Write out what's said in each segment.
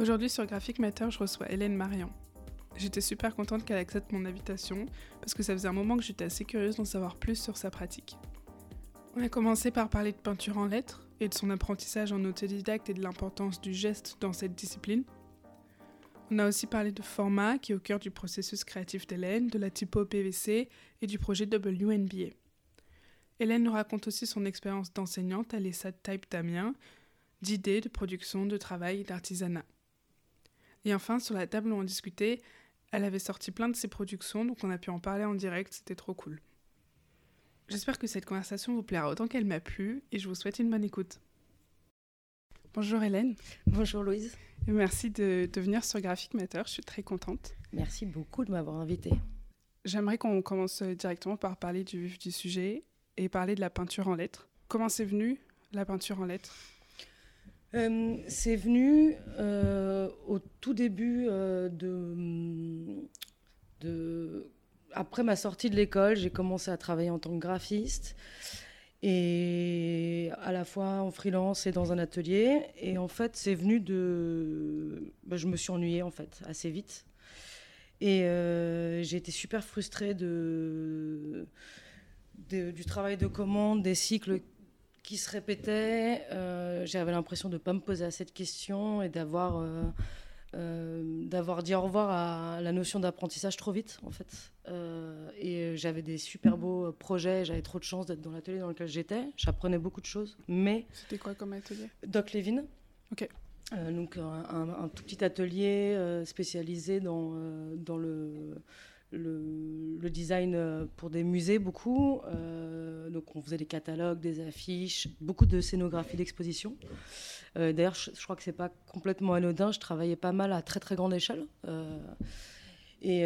Aujourd'hui sur Graphic Matter, je reçois Hélène Marian. J'étais super contente qu'elle accepte mon invitation parce que ça faisait un moment que j'étais assez curieuse d'en savoir plus sur sa pratique. On a commencé par parler de peinture en lettres et de son apprentissage en autodidacte et de l'importance du geste dans cette discipline. On a aussi parlé de format qui est au cœur du processus créatif d'Hélène, de la typo PVC et du projet WNBA. Hélène nous raconte aussi son expérience d'enseignante à l'ESAT Type d'Amiens, d'idées, de production, de travail et d'artisanat. Et enfin, sur la table où on discutait, elle avait sorti plein de ses productions, donc on a pu en parler en direct, c'était trop cool. J'espère que cette conversation vous plaira autant qu'elle m'a plu et je vous souhaite une bonne écoute. Bonjour Hélène. Bonjour Louise. Et merci de, de, venir sur Graphic Matter, je suis très contente. Merci beaucoup de m'avoir invitée. J'aimerais qu'on commence directement par parler du vif du sujet et parler de la peinture en lettres. Comment c'est venu la peinture en lettres? Euh, c'est venu euh, au tout début euh, de, Après ma sortie de l'école, j'ai commencé à travailler en tant que graphiste. Et à la fois en freelance et dans un atelier. Et en fait, c'est venu de. Ben, je me suis ennuyée, en fait, assez vite. Et j'ai été super frustrée de, du travail de commande, des cycles qui se répétait. Euh, j'avais l'impression de ne pas me poser assez de questions et d'avoir euh, euh, d'avoir dit au revoir à la notion d'apprentissage trop vite, en fait. et j'avais des super beaux projets. J'avais trop de chance d'être dans l'atelier dans lequel j'étais. J'apprenais beaucoup de choses. Mais c'était quoi comme atelier? Doc Levin. Ok. donc un, un, tout petit atelier spécialisé dans, dans le le, design euh, pour des musées beaucoup. Euh, donc on faisait des catalogues, des affiches, beaucoup de scénographie d'exposition. Euh, d'ailleurs, je, crois que c'est pas complètement anodin. Je travaillais pas mal à très très grande échelle. et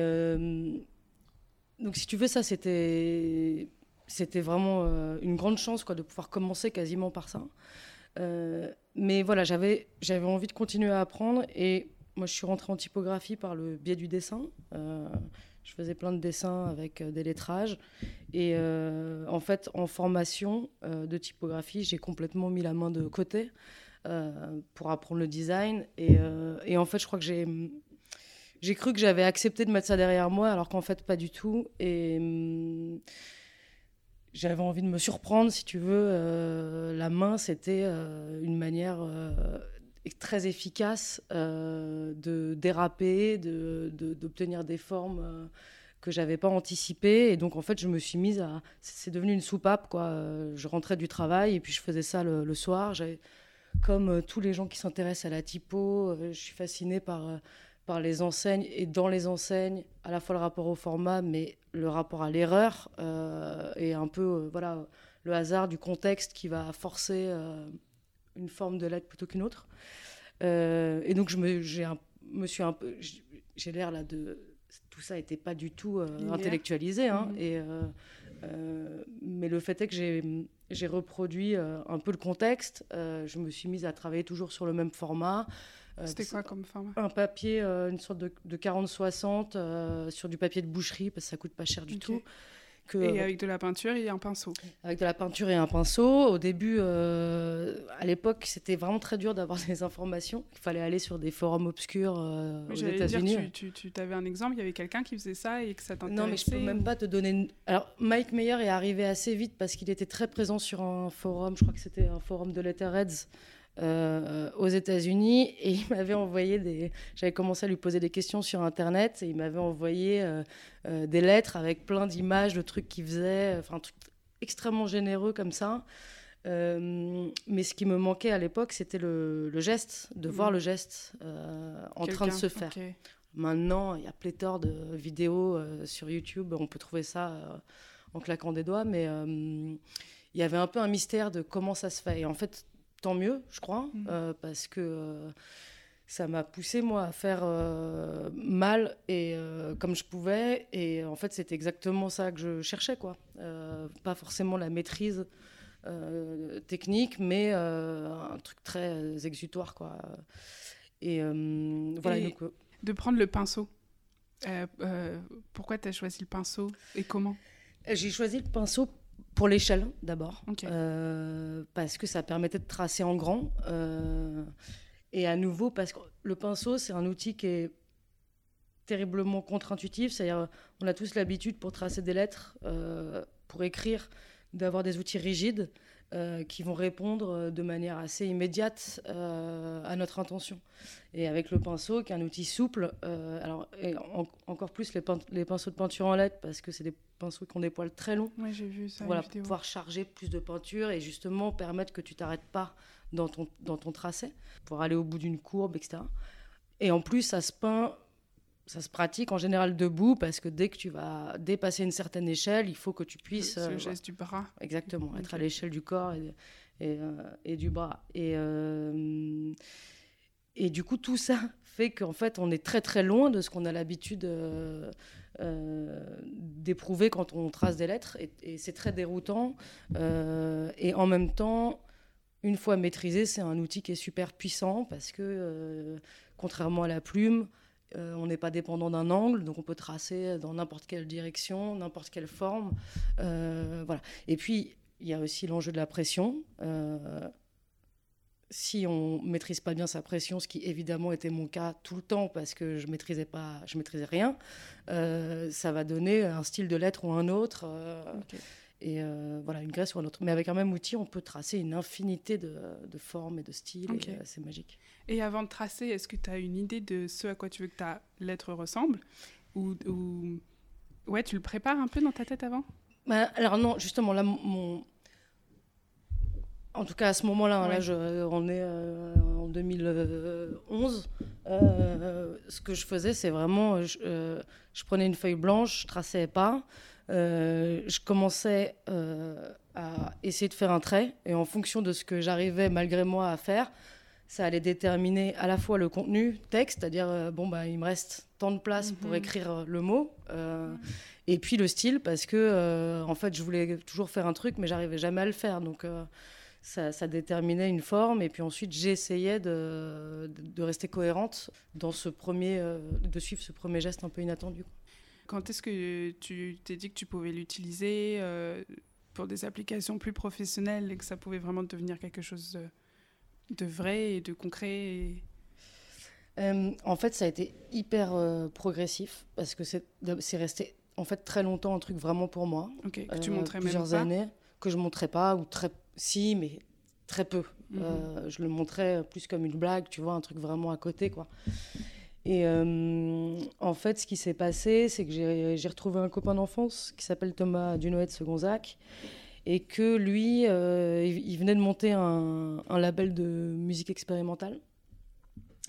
donc si tu veux, ça c'était c'était vraiment une grande chance quoi de pouvoir commencer quasiment par ça. mais voilà, j'avais j'avais envie de continuer à apprendre et moi je suis rentrée en typographie par le biais du dessin. Je faisais plein de dessins avec euh, des lettrages. Et euh, en fait, en formation euh, de typographie, j'ai complètement mis la main de côté pour apprendre le design. Et, en fait, je crois que j'ai j'ai cru que j'avais accepté de mettre ça derrière moi, alors qu'en fait, pas du tout. Et hum, j'avais envie de me surprendre, si tu veux. la main, c'était une manière très efficace euh, de déraper, d'obtenir de, des formes euh, que j'avais pas anticipées. Et donc, en fait, je me suis mise à. C'est devenu une soupape, quoi. Je rentrais du travail et puis je faisais ça le, soir. Comme euh, tous les gens qui s'intéressent à la typo, je suis fascinée par, par les enseignes. Et dans les enseignes, à la fois le rapport au format, mais le rapport à l'erreur et un peu, voilà, le hasard du contexte qui va forcer une forme de lettre plutôt qu'une autre. Euh, et donc, je me, j'ai un, me suis un peu. J'ai l'air là de. Tout ça n'était pas du tout euh, intellectualisé. Hein, mhm. et, euh, mais le fait est que j'ai, j'ai reproduit un peu le contexte. je me suis mise à travailler toujours sur le même format. C'était quoi comme format? Un papier, une sorte de, de 40-60 sur du papier de boucherie, parce que ça coûte pas cher du tout et avec de la peinture et un pinceau. Avec de la peinture et un pinceau. Au début, euh, à l'époque, c'était vraiment très dur d'avoir des informations. Il fallait aller sur des forums obscurs euh, aux États-Unis. Tu, tu, tu avais un exemple, il y avait quelqu'un qui faisait ça et que ça t'intéressait Non, mais je peux même pas te donner. Une... Alors, Mike Meyer est arrivé assez vite parce qu'il était très présent sur un forum, je crois que c'était un forum de Letterheads. Euh, aux États-Unis et il m'avait envoyé des. J'avais commencé à lui poser des questions sur Internet et il m'avait envoyé euh, euh, des lettres avec plein d'images de trucs qu'il faisait, enfin un truc extrêmement généreux comme ça. mais ce qui me manquait à l'époque, c'était le, geste, de voir mmh. le geste en train de se faire. Maintenant, il y a pléthore de vidéos sur YouTube, on peut trouver ça en claquant des doigts, mais il y avait un peu un mystère de comment ça se fait. Et en fait, tant mieux, je crois, mhm. euh, parce que euh, ça m'a poussé moi à faire euh, mal et comme je pouvais. Et en fait, c'est exactement ça que je cherchais, quoi. pas forcément la maîtrise technique, mais un truc très exutoire, quoi. Et voilà. de prendre le pinceau. pourquoi tu as choisi le pinceau et comment? J'ai choisi le pinceau pour l'échelle d'abord, euh, parce que ça permettait de tracer en grand. Euh, Et à nouveau, parce que le pinceau, c'est un outil qui est terriblement contre-intuitif. C'est-à-dire, on a tous l'habitude pour tracer des lettres, euh, pour écrire, d'avoir des outils rigides euh, qui vont répondre euh, de manière assez immédiate à notre intention. Et avec le pinceau, qui est un outil souple, alors et encore plus les, les, pinceaux de peinture en lettres, parce que c'est des pinceaux qui ont des poils très longs. Oui, j'ai vu ça. Voilà, pour pouvoir charger plus de peinture et justement permettre que tu t'arrêtes pas dans ton, dans ton tracé, pour aller au bout d'une courbe, etc. Et en plus, ça se peint ça se pratique en général debout parce que dès que tu vas dépasser une certaine échelle, il faut que tu puisses. C'est le euh, geste du bras. Exactement, être à l'échelle du corps et, et, euh, du bras. Et, euh, et du coup, tout ça fait qu'en fait, on est très très loin de ce qu'on a l'habitude d'éprouver quand on trace des lettres. Et, c'est très déroutant. et en même temps, une fois maîtrisé, c'est un outil qui est super puissant parce que, contrairement à la plume, euh, on n'est pas dépendant d'un angle, donc on peut tracer dans n'importe quelle direction, n'importe quelle forme. Euh, voilà. Et puis, il y a aussi l'enjeu de la pression. Euh, si on maîtrise pas bien sa pression, ce qui évidemment était mon cas tout le temps parce que je maîtrisais pas, je maîtrisais rien, ça va donner un style de lettre ou un autre. Et voilà, une graisse ou un autre. Mais avec un même outil, on peut tracer une infinité de, formes et de styles. c'est magique. Et avant de tracer, est-ce que tu as une idée de ce à quoi tu veux que ta lettre ressemble? Ou, Ouais, tu le prépares un peu dans ta tête avant? Bah, Alors non, justement, là, mon... En tout cas, à ce moment-là, hein, là, je, on est euh, en 2011. Euh, ce que je faisais, c'est vraiment, je, euh, je, prenais une feuille blanche, je traçais pas, je commençais à essayer de faire un trait, et en fonction de ce que j'arrivais malgré moi à faire, ça allait déterminer à la fois le contenu texte, c'est-à-dire euh, bon bah il me reste tant de place pour mhm. écrire euh, le mot, euh, et puis le style parce que en fait je voulais toujours faire un truc mais j'arrivais jamais à le faire donc ça, ça, déterminait une forme et puis ensuite j'essayais de, de, rester cohérente dans ce premier de suivre ce premier geste un peu inattendu. Quand est-ce que tu t'es dit que tu pouvais l'utiliser pour des applications plus professionnelles et que ça pouvait vraiment devenir quelque chose de vrai et de concret euh, En fait, ça a été hyper euh, progressif parce que c'est resté en fait très longtemps un truc vraiment pour moi. que tu euh, montrais plusieurs même pas. années que je montrais pas ou très si mais très peu. Mhm. je le montrais plus comme une blague, tu vois, un truc vraiment à côté quoi. Et en fait, ce qui s'est passé, c'est que j'ai retrouvé un copain d'enfance qui s'appelle Thomas Dunoët Segonzac et que lui, euh, il venait de monter un, label de musique expérimentale.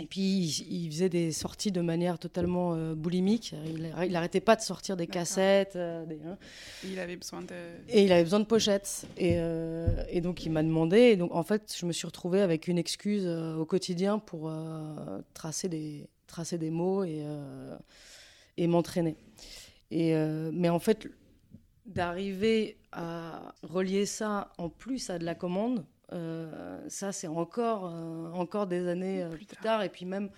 Et puis, il, faisait des sorties de manière totalement euh, boulimique. Il n'arrêtait pas de sortir des cassettes. Euh, hein. Il avait besoin de... Et il avait besoin de pochettes. Et, et donc, il m'a demandé. Et donc, en fait, je me suis retrouvée avec une excuse au quotidien pour tracer, des, tracer des mots et, et m'entraîner. Et, mais en fait, d'arriver à relier ça en plus à de la commande, euh, ça c'est encore, euh, encore des années euh, plus, tard. Et puis même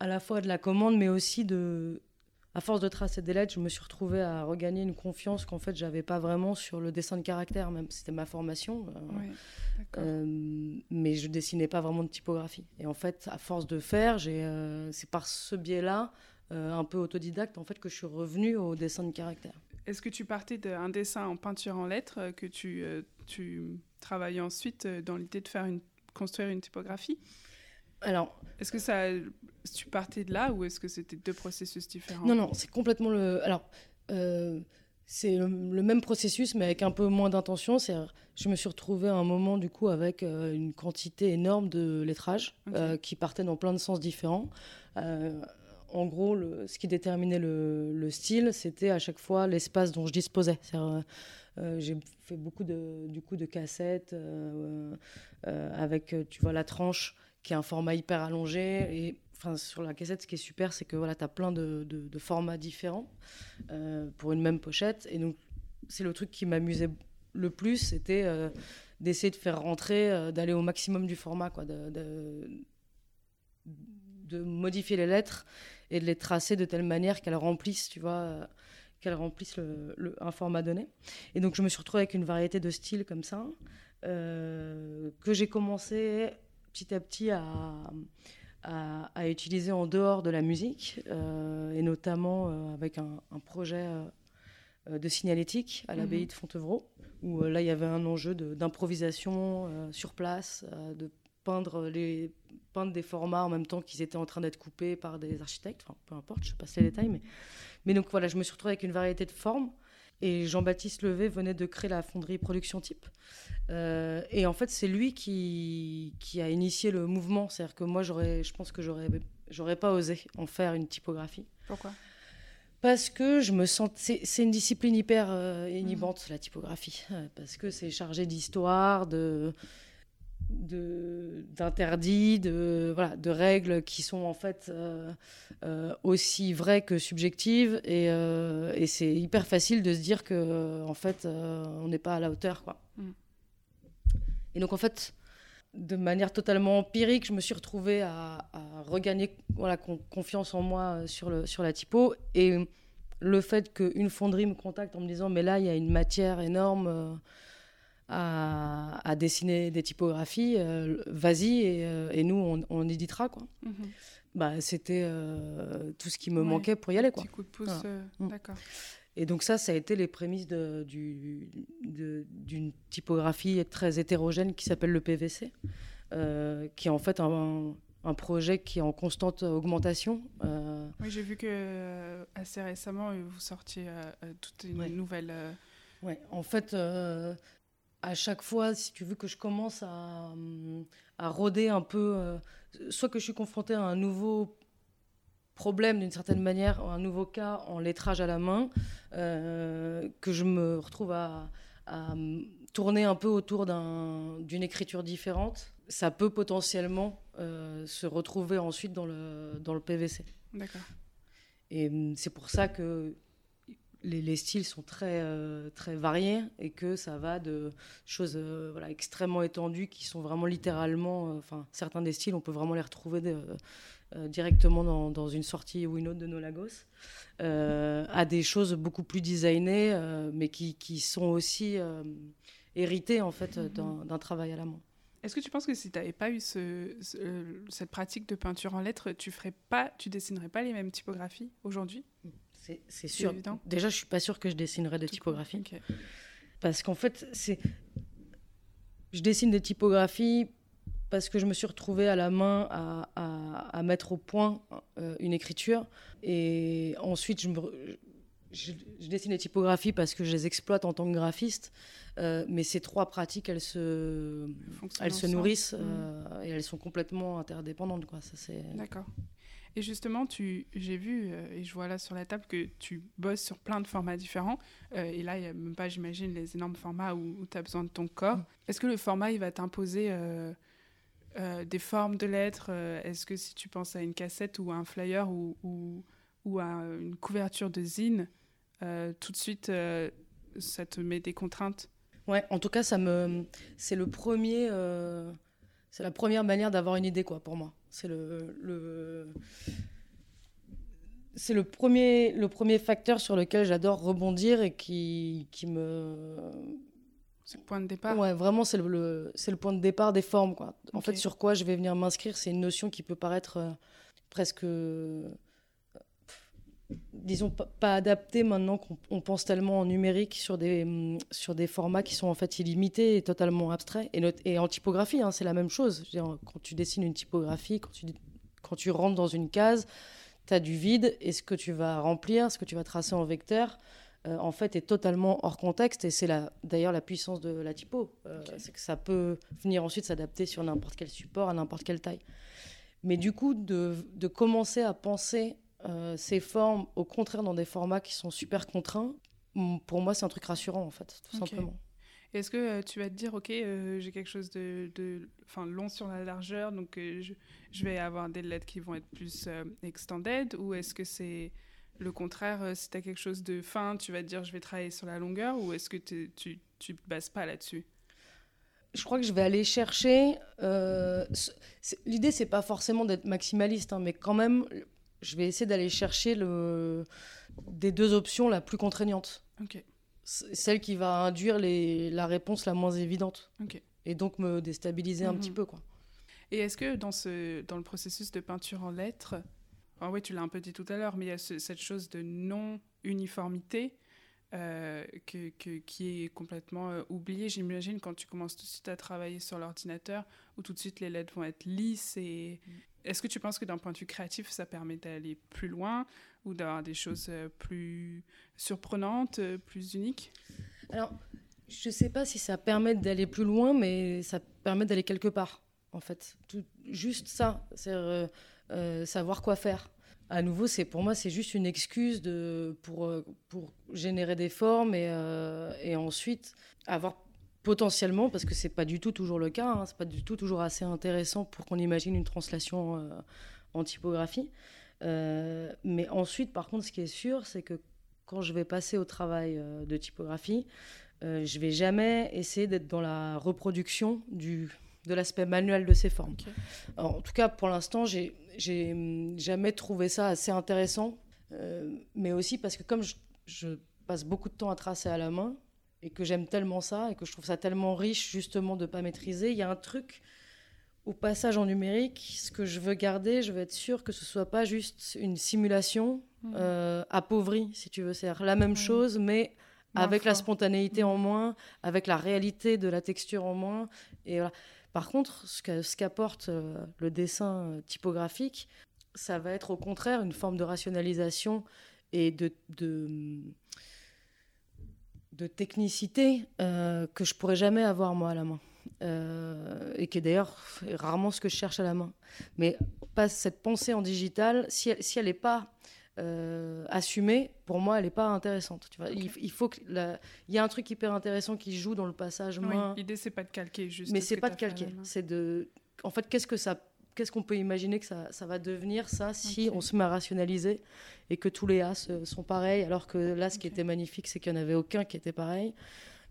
à la fois de la commande, mais aussi de... À force de tracer des lettres, je me suis retrouvée à regagner une confiance qu'en fait j'avais pas vraiment sur le dessin de caractère, même c'était ma formation. mais je dessinais pas vraiment de typographie. Et en fait, à force de faire, c'est par ce biais-là, un peu autodidacte, en fait, que je suis revenue au dessin de caractère. Est-ce que tu partais d'un dessin en peinture en lettres euh, que tu, euh, tu travaillais ensuite euh, dans l'idée de faire une, construire une typographie? Alors, est-ce que ça, tu partais de là ou est-ce que c'était deux processus différents? Non, non, c'est complètement le. Alors, c'est le, même processus, mais avec un peu moins d'intention. C'est, je me suis retrouvée à un moment du coup avec une quantité énorme de lettrage qui partait dans plein de sens différents en gros, ce qui déterminait le, style, c'était à chaque fois l'espace dont je disposais. Euh, euh, j'ai fait beaucoup de, du coup, de cassettes euh, avec, tu vois, la tranche qui est un format hyper allongé. Et enfin, sur la cassette, ce qui est super, c'est que voilà, tu as plein de, formats différents pour une même pochette. Et donc, c'est le truc qui m'amusait le plus, c'était d'essayer de faire rentrer, d'aller au maximum du format, quoi, de, de modifier les lettres et de les tracer de telle manière qu'elles remplissent, tu vois, euh, qu'elles remplissent le, un format donné. Et donc je me suis retrouvée avec une variété de styles comme ça, euh, que j'ai commencé petit à petit à, à, utiliser en dehors de la musique, et notamment avec un, projet de signalétique à l'abbaye mhm. de Fontevraud, où là, il y avait un enjeu d'improvisation sur place, de peindre, les, peindre des formats en même temps qu'ils étaient en train d'être coupés par des architectes. Enfin, peu importe, je passe les détails. Mais, mais donc voilà, je me suis retrouvée avec une variété de formes. Et Jean-Baptiste Levé venait de créer la fonderie Production Type. Euh, et en fait, c'est lui qui, qui a initié le mouvement. C'est-à-dire que moi, je pense que j'aurais, j'aurais pas osé en faire une typographie. Pourquoi? Parce que je me sens. C'est une discipline hyper euh, inhibante, la typographie. Euh, parce que c'est chargé d'histoire, de, d'interdits, de, voilà, de règles qui sont en fait euh, euh, aussi vraies que subjectives. Et, euh, et c'est hyper facile de se dire que en fait, on n'est pas à la hauteur. Quoi. Mm. Et donc, en fait, de manière totalement empirique, je me suis retrouvée à, regagner voilà, confiance en moi sur, le, sur la typo. Et le fait qu'une fonderie me contacte en me disant, mais là, il y a une matière énorme à, dessiner des typographies, euh, vas-y et, euh, et, nous on, éditera quoi. Mhm. Bah, c'était euh, tout ce qui me manquait pour y aller quoi. Petit coup de pouce, mm. d'accord. Et donc ça, ça a été les prémices d'une du, typographie très hétérogène qui s'appelle le PVC, qui est en fait un, un, projet qui est en constante augmentation. Oui, j'ai vu que assez récemment, vous sortiez toute une nouvelle... Ouais, en fait, à chaque fois, si tu veux que je commence à, à rôder un peu, euh, soit que je suis confrontée à un nouveau problème d'une certaine manière, un nouveau cas en lettrage à la main, euh, que je me retrouve à, tourner un peu autour d'une écriture différente, ça peut potentiellement euh, se retrouver ensuite dans le, dans le PVC. D'accord. Et c'est pour ça que les, styles sont très, euh, très variés et que ça va de choses euh, voilà, extrêmement étendues qui sont vraiment littéralement. Euh, enfin, certains des styles, on peut vraiment les retrouver directement dans, dans, une sortie ou une autre de nos Lagos, à des choses beaucoup plus designées, mais qui, qui, sont aussi héritées en fait mm-hmm. d'un travail à la main. Est-ce que tu penses que si tu n'avais pas eu ce, cette pratique de peinture en lettres, tu ferais pas, tu dessinerais pas les mêmes typographies aujourd'hui? C'est sûr. Déjà, je suis pas sûre que je dessinerai des typographies. Parce qu'en fait, c'est. Je dessine des typographies parce que je me suis retrouvée à la main à, à, mettre au point euh, une écriture. Et ensuite, je, me, je, dessine des typographies parce que je les exploite en tant que graphiste. Euh, mais ces trois pratiques, elles se, elles se nourrissent mmh. euh, et elles sont complètement interdépendantes. D'accord. Et justement, tu, j'ai vu, euh, et je vois là sur la table, que tu bosses sur plein de formats différents. Et là, il n'y a même pas, j'imagine, les énormes formats où, tu as besoin de ton corps. Mm. Est-ce que le format, il va t'imposer des formes de lettres Est-ce que si tu penses à une cassette ou à un flyer ou, ou, ou à une couverture de zine, tout de suite, ça te met des contraintes? Ouais, en tout cas, ça me, c'est le premier, c'est la première manière d'avoir une idée, quoi, pour moi. C'est le, c'est le premier, le premier facteur sur lequel j'adore rebondir et qui, qui me. C'est le point de départ? Ouais, vraiment, c'est le, c'est le point de départ des formes. Quoi. En fait, sur quoi je vais venir m'inscrire, c'est une notion qui peut paraître euh, presque disons, pas, adapté maintenant qu'on pense tellement en numérique sur des, mm, sur des formats qui sont en fait illimités et totalement abstraits. Et, et en typographie, hein, c'est la même chose. quand tu dessines une typographie, quand tu, quand tu rentres dans une case, tu as du vide et ce que tu vas remplir, ce que tu vas tracer en vecteur, euh, en fait, est totalement hors contexte. Et c'est d'ailleurs la puissance de la typo. Euh, c'est que ça peut venir ensuite s'adapter sur n'importe quel support, à n'importe quelle taille. Mais du coup, de, de commencer à penser euh, ces formes, au contraire, dans des formats qui sont super contraints, pour moi, c'est un truc rassurant, en fait, tout simplement. Est-ce que euh, tu vas te dire, OK, euh, j'ai quelque chose de, de long sur la largeur, donc je, je, vais avoir des lettres qui vont être plus extended, ou est-ce que c'est le contraire, si tu as quelque chose de fin, tu vas te dire, je vais travailler sur la longueur, ou est-ce que tu ne te bases pas là-dessus? Je crois que je vais aller chercher. L'idée, c'est pas forcément d'être maximaliste, hein, mais quand même, je vais essayer d'aller chercher le, des deux options la plus contraignante. Celle qui va induire les, la réponse la moins évidente. Et donc me déstabiliser un petit mhm. peu. Quoi. Et est-ce que dans, ce, dans le processus de peinture en lettres, ah oui, tu l'as un peu dit tout à l'heure, mais il y a cette chose de non-uniformité euh, que, qui est complètement euh, oubliée, j'imagine, quand tu commences tout de suite à travailler sur l'ordinateur, où tout de suite les lettres vont être lisses. Et... Mm. Est-ce que tu penses que d'un point de vue créatif, ça permet d'aller plus loin ou d'avoir des choses euh, plus surprenantes, plus uniques? Alors, je ne sais pas si ça permet d'aller plus loin, mais ça permet d'aller quelque part, en fait. Tout, juste ça, c'est euh, savoir quoi faire. À nouveau, c'est pour moi, c'est juste une excuse pour, euh, pour générer des formes euh, et ensuite avoir potentiellement, parce que c'est pas du tout toujours le cas, hein, c'est pas du tout toujours assez intéressant pour qu'on imagine une translation en typographie. mais ensuite, par contre, ce qui est sûr, c'est que quand je vais passer au travail de typographie, je vais jamais essayer d'être dans la reproduction du de l'aspect manuel de ces formes. en tout cas, pour l'instant, j'ai, j'ai jamais trouvé ça assez intéressant, euh, mais aussi parce que comme je, passe beaucoup de temps à tracer à la main et que j'aime tellement ça et que je trouve ça tellement riche justement de ne pas maîtriser, il y a un truc au passage en numérique, ce que je veux garder, je veux être sûr que ce soit pas juste une simulation mmh. euh, appauvrie, si tu veux, c'est la même chose, mais avec la spontanéité en moins, avec la réalité de la texture en moins, et voilà. Par contre, ce qu'apporte euh, le dessin euh, typographique, ça va être au contraire une forme de rationalisation et de, de, technicité euh, que je pourrais jamais avoir moi à la main. et qui est d'ailleurs rarement ce que je cherche à la main. Mais pas cette pensée en digital, si elle n'est si pas euh, assumée, pour moi, elle n'est pas intéressante. Tu vois, il, faut que il y a un truc hyper intéressant qui joue dans le passage oui, L'idée, c'est pas de calquer, juste. Mais c'est pas de calquer. C'est de, en fait, qu'est-ce que ça, qu'est-ce qu'on peut imaginer que ça, ça, va devenir ça si on se met à rationaliser et que tous les as sont pareils, alors que là, ce qui était magnifique, c'est qu'il n'y en avait aucun qui était pareil.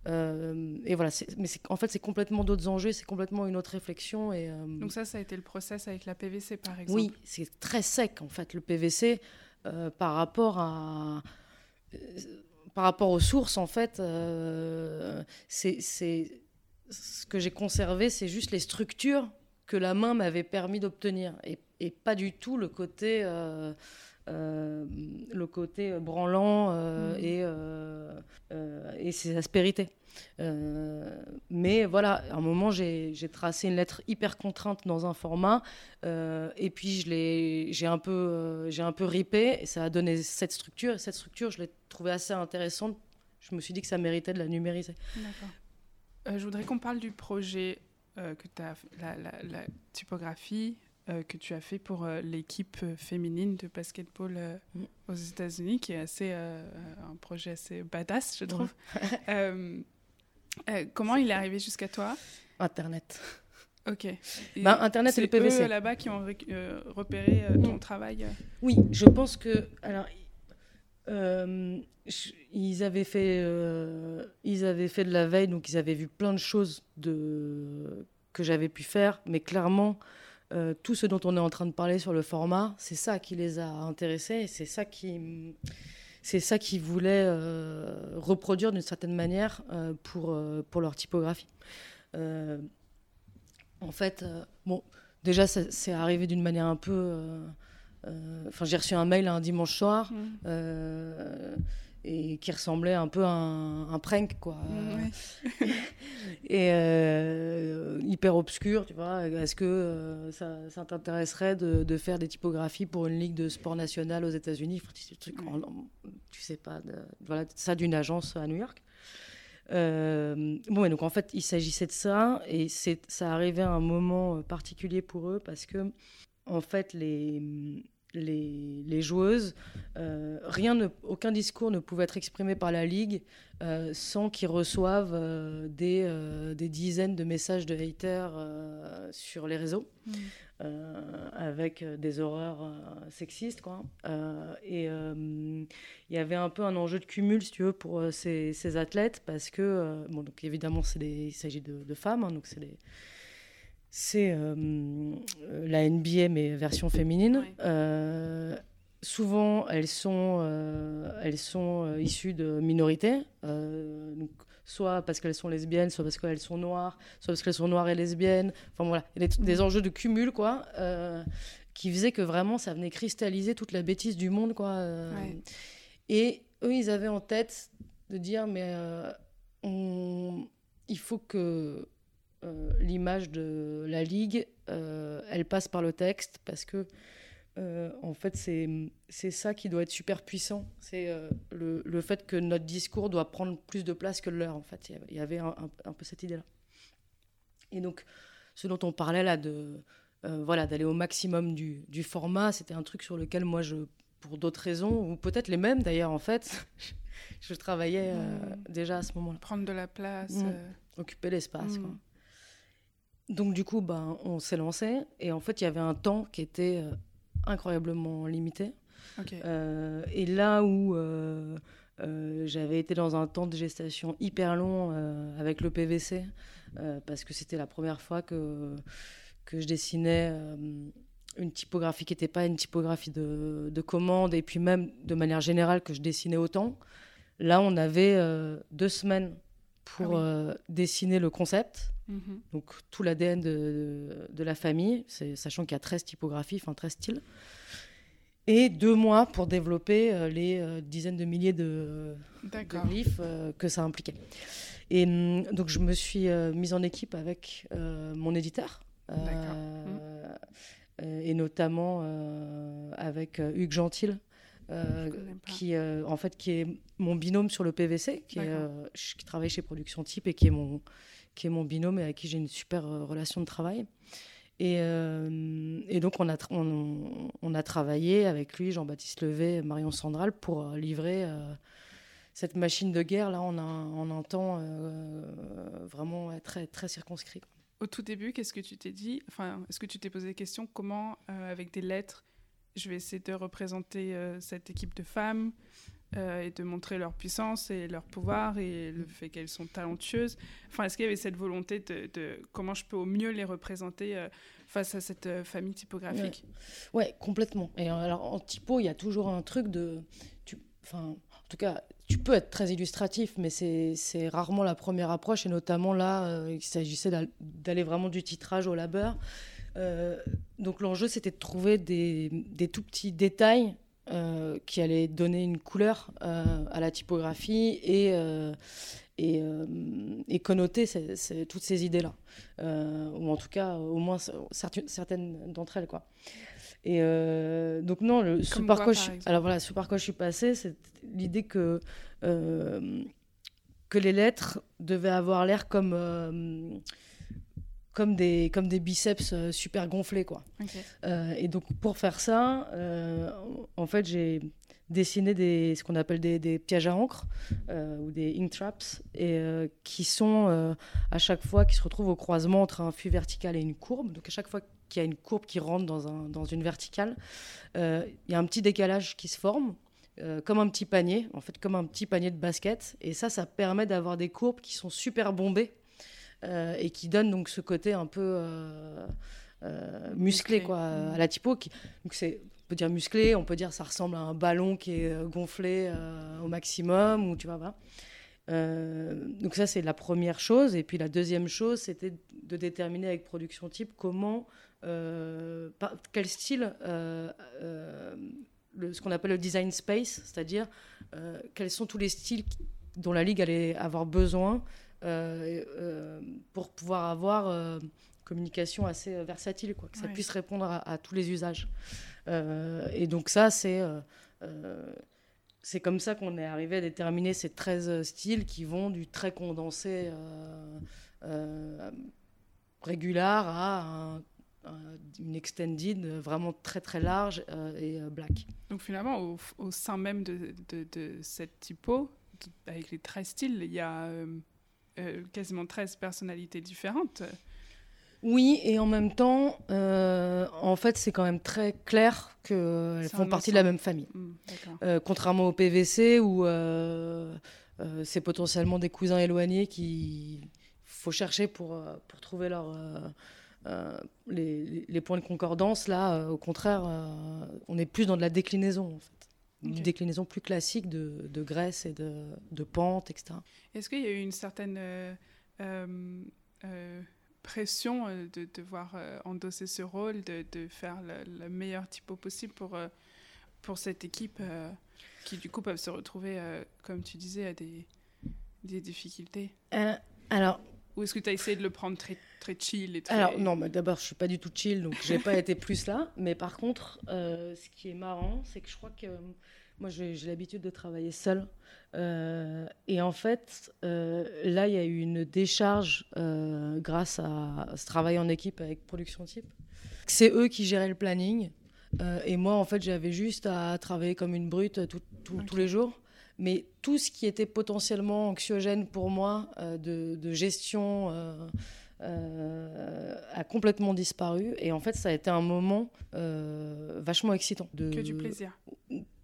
Euh, et voilà, mais en fait, c'est complètement d'autres enjeux, c'est complètement une autre réflexion. Et, euh, Donc ça, ça a été le process avec la PVC, par exemple Oui, c'est très sec, en fait, le PVC. Euh, par rapport à par rapport aux sources, en fait, c'est ce que j'ai conservé, c'est juste les structures que la main m'avait permis d'obtenir, et, et, pas du tout le côté euh, le côté branlant euh, mm. et, euh, et ses aspérités. mais voilà, à un moment, j'ai tracé une lettre hyper contrainte dans un format, et puis j'ai un, peu, j'ai un peu ripé, et ça a donné cette structure. Et cette structure, je l'ai trouvée assez intéressante. Je me suis dit que ça méritait de la numériser. Je voudrais qu'on parle du projet que tu as, la, la, typographie, euh, que tu as fait pour euh, l'équipe euh, féminine de basketball mm. aux États-Unis, qui est assez un projet assez badass, je trouve. comment il est arrivé jusqu'à toi? Internet. Ok. Ben, Internet et le PVC. C'est là-bas qui ont repéré ton travail. Oui, je pense que alors ils avaient fait ils avaient fait de la veille, donc ils avaient vu plein de choses que j'avais pu faire, mais clairement euh, tout ce dont on est en train de parler sur le format, c'est ça qui les a intéressés c'est ça qui c'est ça qu'ils voulaient euh, reproduire d'une certaine manière euh, pour, pour leur typographie. en fait, bon, déjà, c'est arrivé d'une manière un peu. Enfin, j'ai reçu un mail un dimanche soir. Mmh et qui ressemblait un peu à un, prank quoi. Et euh, hyper obscur tu vois. Est-ce que euh, ça, ça t'intéresserait de, de, faire des typographies pour une ligue de sport national aux États-Unis? Tu sais pas voilà ça d'une agence à New York. Euh, bon, donc en fait, il s'agissait de ça, et ça arrivait à un moment particulier pour eux parce que, en fait, les, les, joueuses, euh, rien ne, aucun discours ne pouvait être exprimé par la Ligue euh, sans qu'ils reçoivent euh, des, des, dizaines de messages de haters sur les réseaux, mm. avec des horreurs sexistes. Quoi. et il y avait un peu un enjeu de cumul, si tu veux, pour ces, ces athlètes, parce que, bon, donc évidemment, il s'agit de, de, femmes, hein, donc c'est les c'est euh, la NBA, mais version féminine. Euh, souvent, elles sont, euh, elles sont issues de minorités, donc soit parce qu'elles sont lesbiennes, soit parce qu'elles sont noires, soit parce qu'elles sont noires et lesbiennes. Enfin voilà, il y a des, des enjeux de cumul, quoi, qui faisaient que vraiment ça venait cristalliser toute la bêtise du monde, quoi. Ouais. Et eux, ils avaient en tête de dire, mais on- il faut que l'image de la Ligue, euh, elle passe par le texte, parce que, euh, en fait, c'est ça qui doit être super puissant. C'est euh, le, le fait que notre discours doit prendre plus de place que le leur, en fait. Il y avait- un, un- un peu cette idée-là. Et donc, ce dont on parlait là, de euh, voilà, d'aller au maximum du, du format, c'était un truc sur lequel moi, je, pour d'autres raisons, ou peut-être les mêmes d'ailleurs, en fait, je travaillais euh, Mm. déjà à ce moment-là Prendre de la place. Mm. euh, occuper l'espace. Mm. Donc du coup, ben, on s'est lancé et en fait, il y avait un temps qui était euh, incroyablement limité. Euh, et là où euh, j'avais été dans un temps de gestation hyper long avec le PVC, parce que c'était la première fois que, que je dessinais une typographie qui n'était pas une typographie de, de commande, et puis même de manière générale que je dessinais autant. Là, on avait deux semaines pour Ah oui. euh, dessiner le concept, Mhm. donc tout l'ADN de, de la famille, sachant qu'il y a 13 typographies, enfin 13 styles. Et deux mois pour développer euh, les euh, dizaines de milliers de, de glyphes que ça impliquait. Et hum, donc je me suis mise en équipe avec mon éditeur. euh, euh, et notamment euh, avec Hugues Gentil, euh, qui, euh, en fait, qui est mon binôme sur le PVC, qui, est, D'accord. euh, qui travaille chez Production Type et qui est mon, qui est mon binôme et avec qui j'ai une super relation de travail. Et, et donc, on a, on, on a travaillé avec lui, Jean-Baptiste Levé, Marion Sandral, pour livrer cette machine de guerre là temps euh, vraiment très, très circonscrit. Au tout début, qu'est-ce que tu t'es dit? Enfin, est-ce que tu t'es posé des questions? Comment, avec des lettres, je vais essayer de représenter euh, cette équipe de femmes euh, et de montrer leur puissance et leur pouvoir et le fait qu'elles sont talentueuses Enfin, est-ce qu'il y avait cette volonté de, comment je peux au mieux les représenter euh, face à cette famille typographique? Ouais, complètement. Et alors en typo, il y a toujours un truc de. Enfin, en tout cas, tu peux être très illustratif, mais c'est rarement la première approche, et notamment là, il s'agissait d'al- d'aller vraiment du titrage au labeur. Euh, donc l'enjeu, c'était de trouver des, des tout petits détails euh, qui allaient donner une couleur euh, à la typographie et, et, euh, et connoter ces- ces- toutes ces idées-là. Euh, ou en tout cas, au moins certaines d'entre elles. Quoi. Et euh, donc non, le, ce par quoi, je, alors voilà, ce par quoi je suis passée, c'est l'idée que que les lettres devaient avoir l'air comme comme des comme des biceps euh, super gonflés quoi. Euh, et donc pour faire ça, euh, en fait j'ai dessiné des, ce qu'on appelle des, des pièges à encre ou des ink traps et qui sont à chaque fois qui se retrouvent au croisement entre un flux vertical et une courbe. Donc à chaque fois qu'il y a une courbe qui rentre dans, un, dans une verticale, il y a un petit décalage qui se forme. euh, comme un petit panier, en fait, comme un petit panier de basket. Et ça, ça permet d'avoir des courbes qui sont super bombées et qui donnent donc ce côté un peu euh, euh, musclé, quoi, Mhm. à la typo. Qui, donc c'est, on peut dire musclé, on peut dire ça ressemble à un ballon qui est euh, gonflé euh, au maximum, ou tu vois, voilà. Euh, donc ça, c'est la première chose. Et puis la deuxième chose, c'était de déterminer avec production type comment, euh, par- quel style, euh, euh, le- ce qu'on appelle le design space, c'est-à-dire euh, quels sont tous les styles dont la ligue allait avoir besoin euh, euh, pour pouvoir avoir euh, communication assez euh, versatile, quoi, que ça Ouais. puisse répondre à, à tous les usages. Euh, et donc ça, c'est euh, euh, c'est comme ça qu'on est arrivé à déterminer ces 13 styles qui vont du très condensé euh, euh, régular à un- un- une extended vraiment très très large euh, et euh, black. Donc finalement, au, au sein même de, de- de cette typo, avec les 13 styles, il y a euh, quasiment 13 personnalités différentes. Oui, et en même temps, euh, en fait, c'est quand même très clair qu'elles font partie de la même famille. D'accord. Euh, contrairement au PVC où c'est potentiellement des cousins éloignés qui faut chercher pour, pour trouver leur, les, les points de concordance. Là, au contraire, on est plus dans de la déclinaison en fait. Une déclinaison plus classique de, de graisse et de, de pente, etc. Est-ce qu'il y a eu une certaine euh, euh, pression de devoir endosser ce rôle, de, de faire le, meilleur typo possible pour, pour cette équipe qui, du coup, peuvent se retrouver, comme tu disais, à des, des difficultés? Alors, ou est-ce que tu as essayé de le prendre très, très chill et très... Alors, non, mais d'abord, je suis pas du tout chill, donc j'ai pas été plus là. Mais par contre, euh, ce qui est marrant, c'est que je crois que moi, j'ai l'habitude de travailler seule. Euh, et en fait, euh, là, il y a eu une décharge grâce à ce travail en équipe avec Production Type. C'est eux qui géraient le planning. et moi, en fait, j'avais juste à travailler comme une brute tous les jours mais tout ce qui était potentiellement anxiogène pour moi euh, de, gestion euh, euh, a complètement disparu. Et en fait, ça a été un moment vachement excitant. De... Que du plaisir.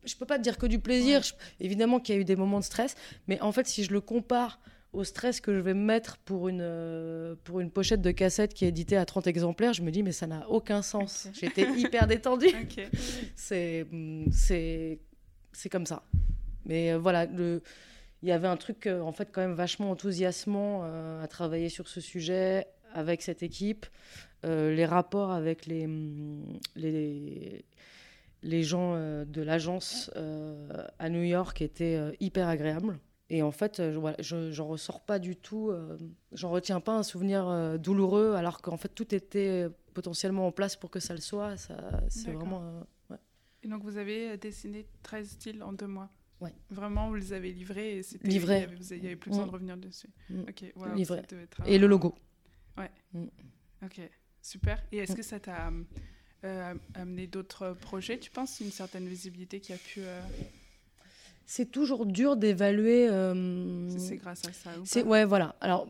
Je peux pas te dire que du plaisir. évidemment qu'il y a eu des moments de stress, mais en fait, si je le compare au stress que je vais me mettre pour une, pour une pochette de cassette qui est éditée à 30 exemplaires, je me dis, mais ça n'a aucun sens. J'étais hyper détendue. C'est C'est comme ça. Mais euh, voilà, le, il y avait un truc euh, en fait quand même vachement enthousiasmant euh, à travailler sur ce sujet avec cette équipe. les rapports avec les, mm, les, les gens de l'agence à New York étaient hyper agréables. Et en fait, je j'en ressors pas du tout, j'en retiens pas un souvenir douloureux, alors qu'en fait tout était potentiellement en place pour que ça le soit. Ça, c'est vraiment. Et donc vous avez dessiné 13 styles en deux mois Ouais. Vraiment, vous les avez livrés et c'était. Livré. Vous n'avez plus besoin de mm. revenir dessus. Mm. Ok, Livré. Et le logo. Ouais. Mm. Ok, super. Et est-ce que ça t'a euh, amené d'autres projets, tu penses? Une certaine visibilité qui a pu. Euh, c'est toujours dur d'évaluer. Euh, c'est grâce à ça. C'est ouais, voilà. Alors,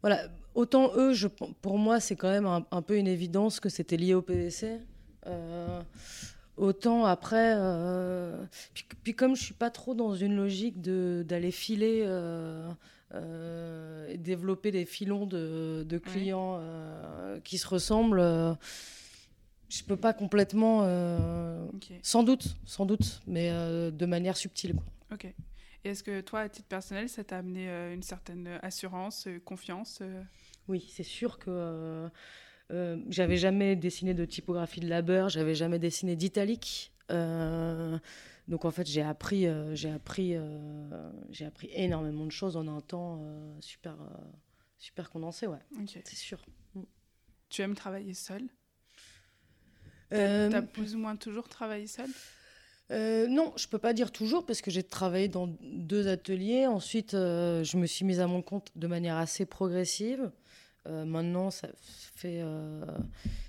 voilà. Autant eux, je, pour moi, c'est quand même un, un, peu une évidence que c'était lié au PVC. Autant après, euh, puis, comme je suis pas trop dans une logique d'aller filer euh, euh, et développer des filons de, clients qui se ressemblent, je peux pas complètement. Sans doute, sans doute, mais de manière subtile. Quoi. Ok. Et est-ce que toi, à titre personnel, ça t'a amené une certaine assurance, confiance Oui, c'est sûr que euh, j'avais jamais dessiné de typographie de labeur, j'avais jamais dessiné d'italique. Euh, donc en fait, j'ai appris, euh, j'ai appris, j'ai appris énormément de choses en un temps super, super condensé, ouais. C'est sûr. Mm. Tu aimes travailler seul Tu as plus ou moins toujours travaillé seul non, je peux pas dire toujours parce que j'ai travaillé dans deux ateliers. Ensuite, je me suis mise à mon compte de manière assez progressive. Euh, maintenant, ça fait. Euh,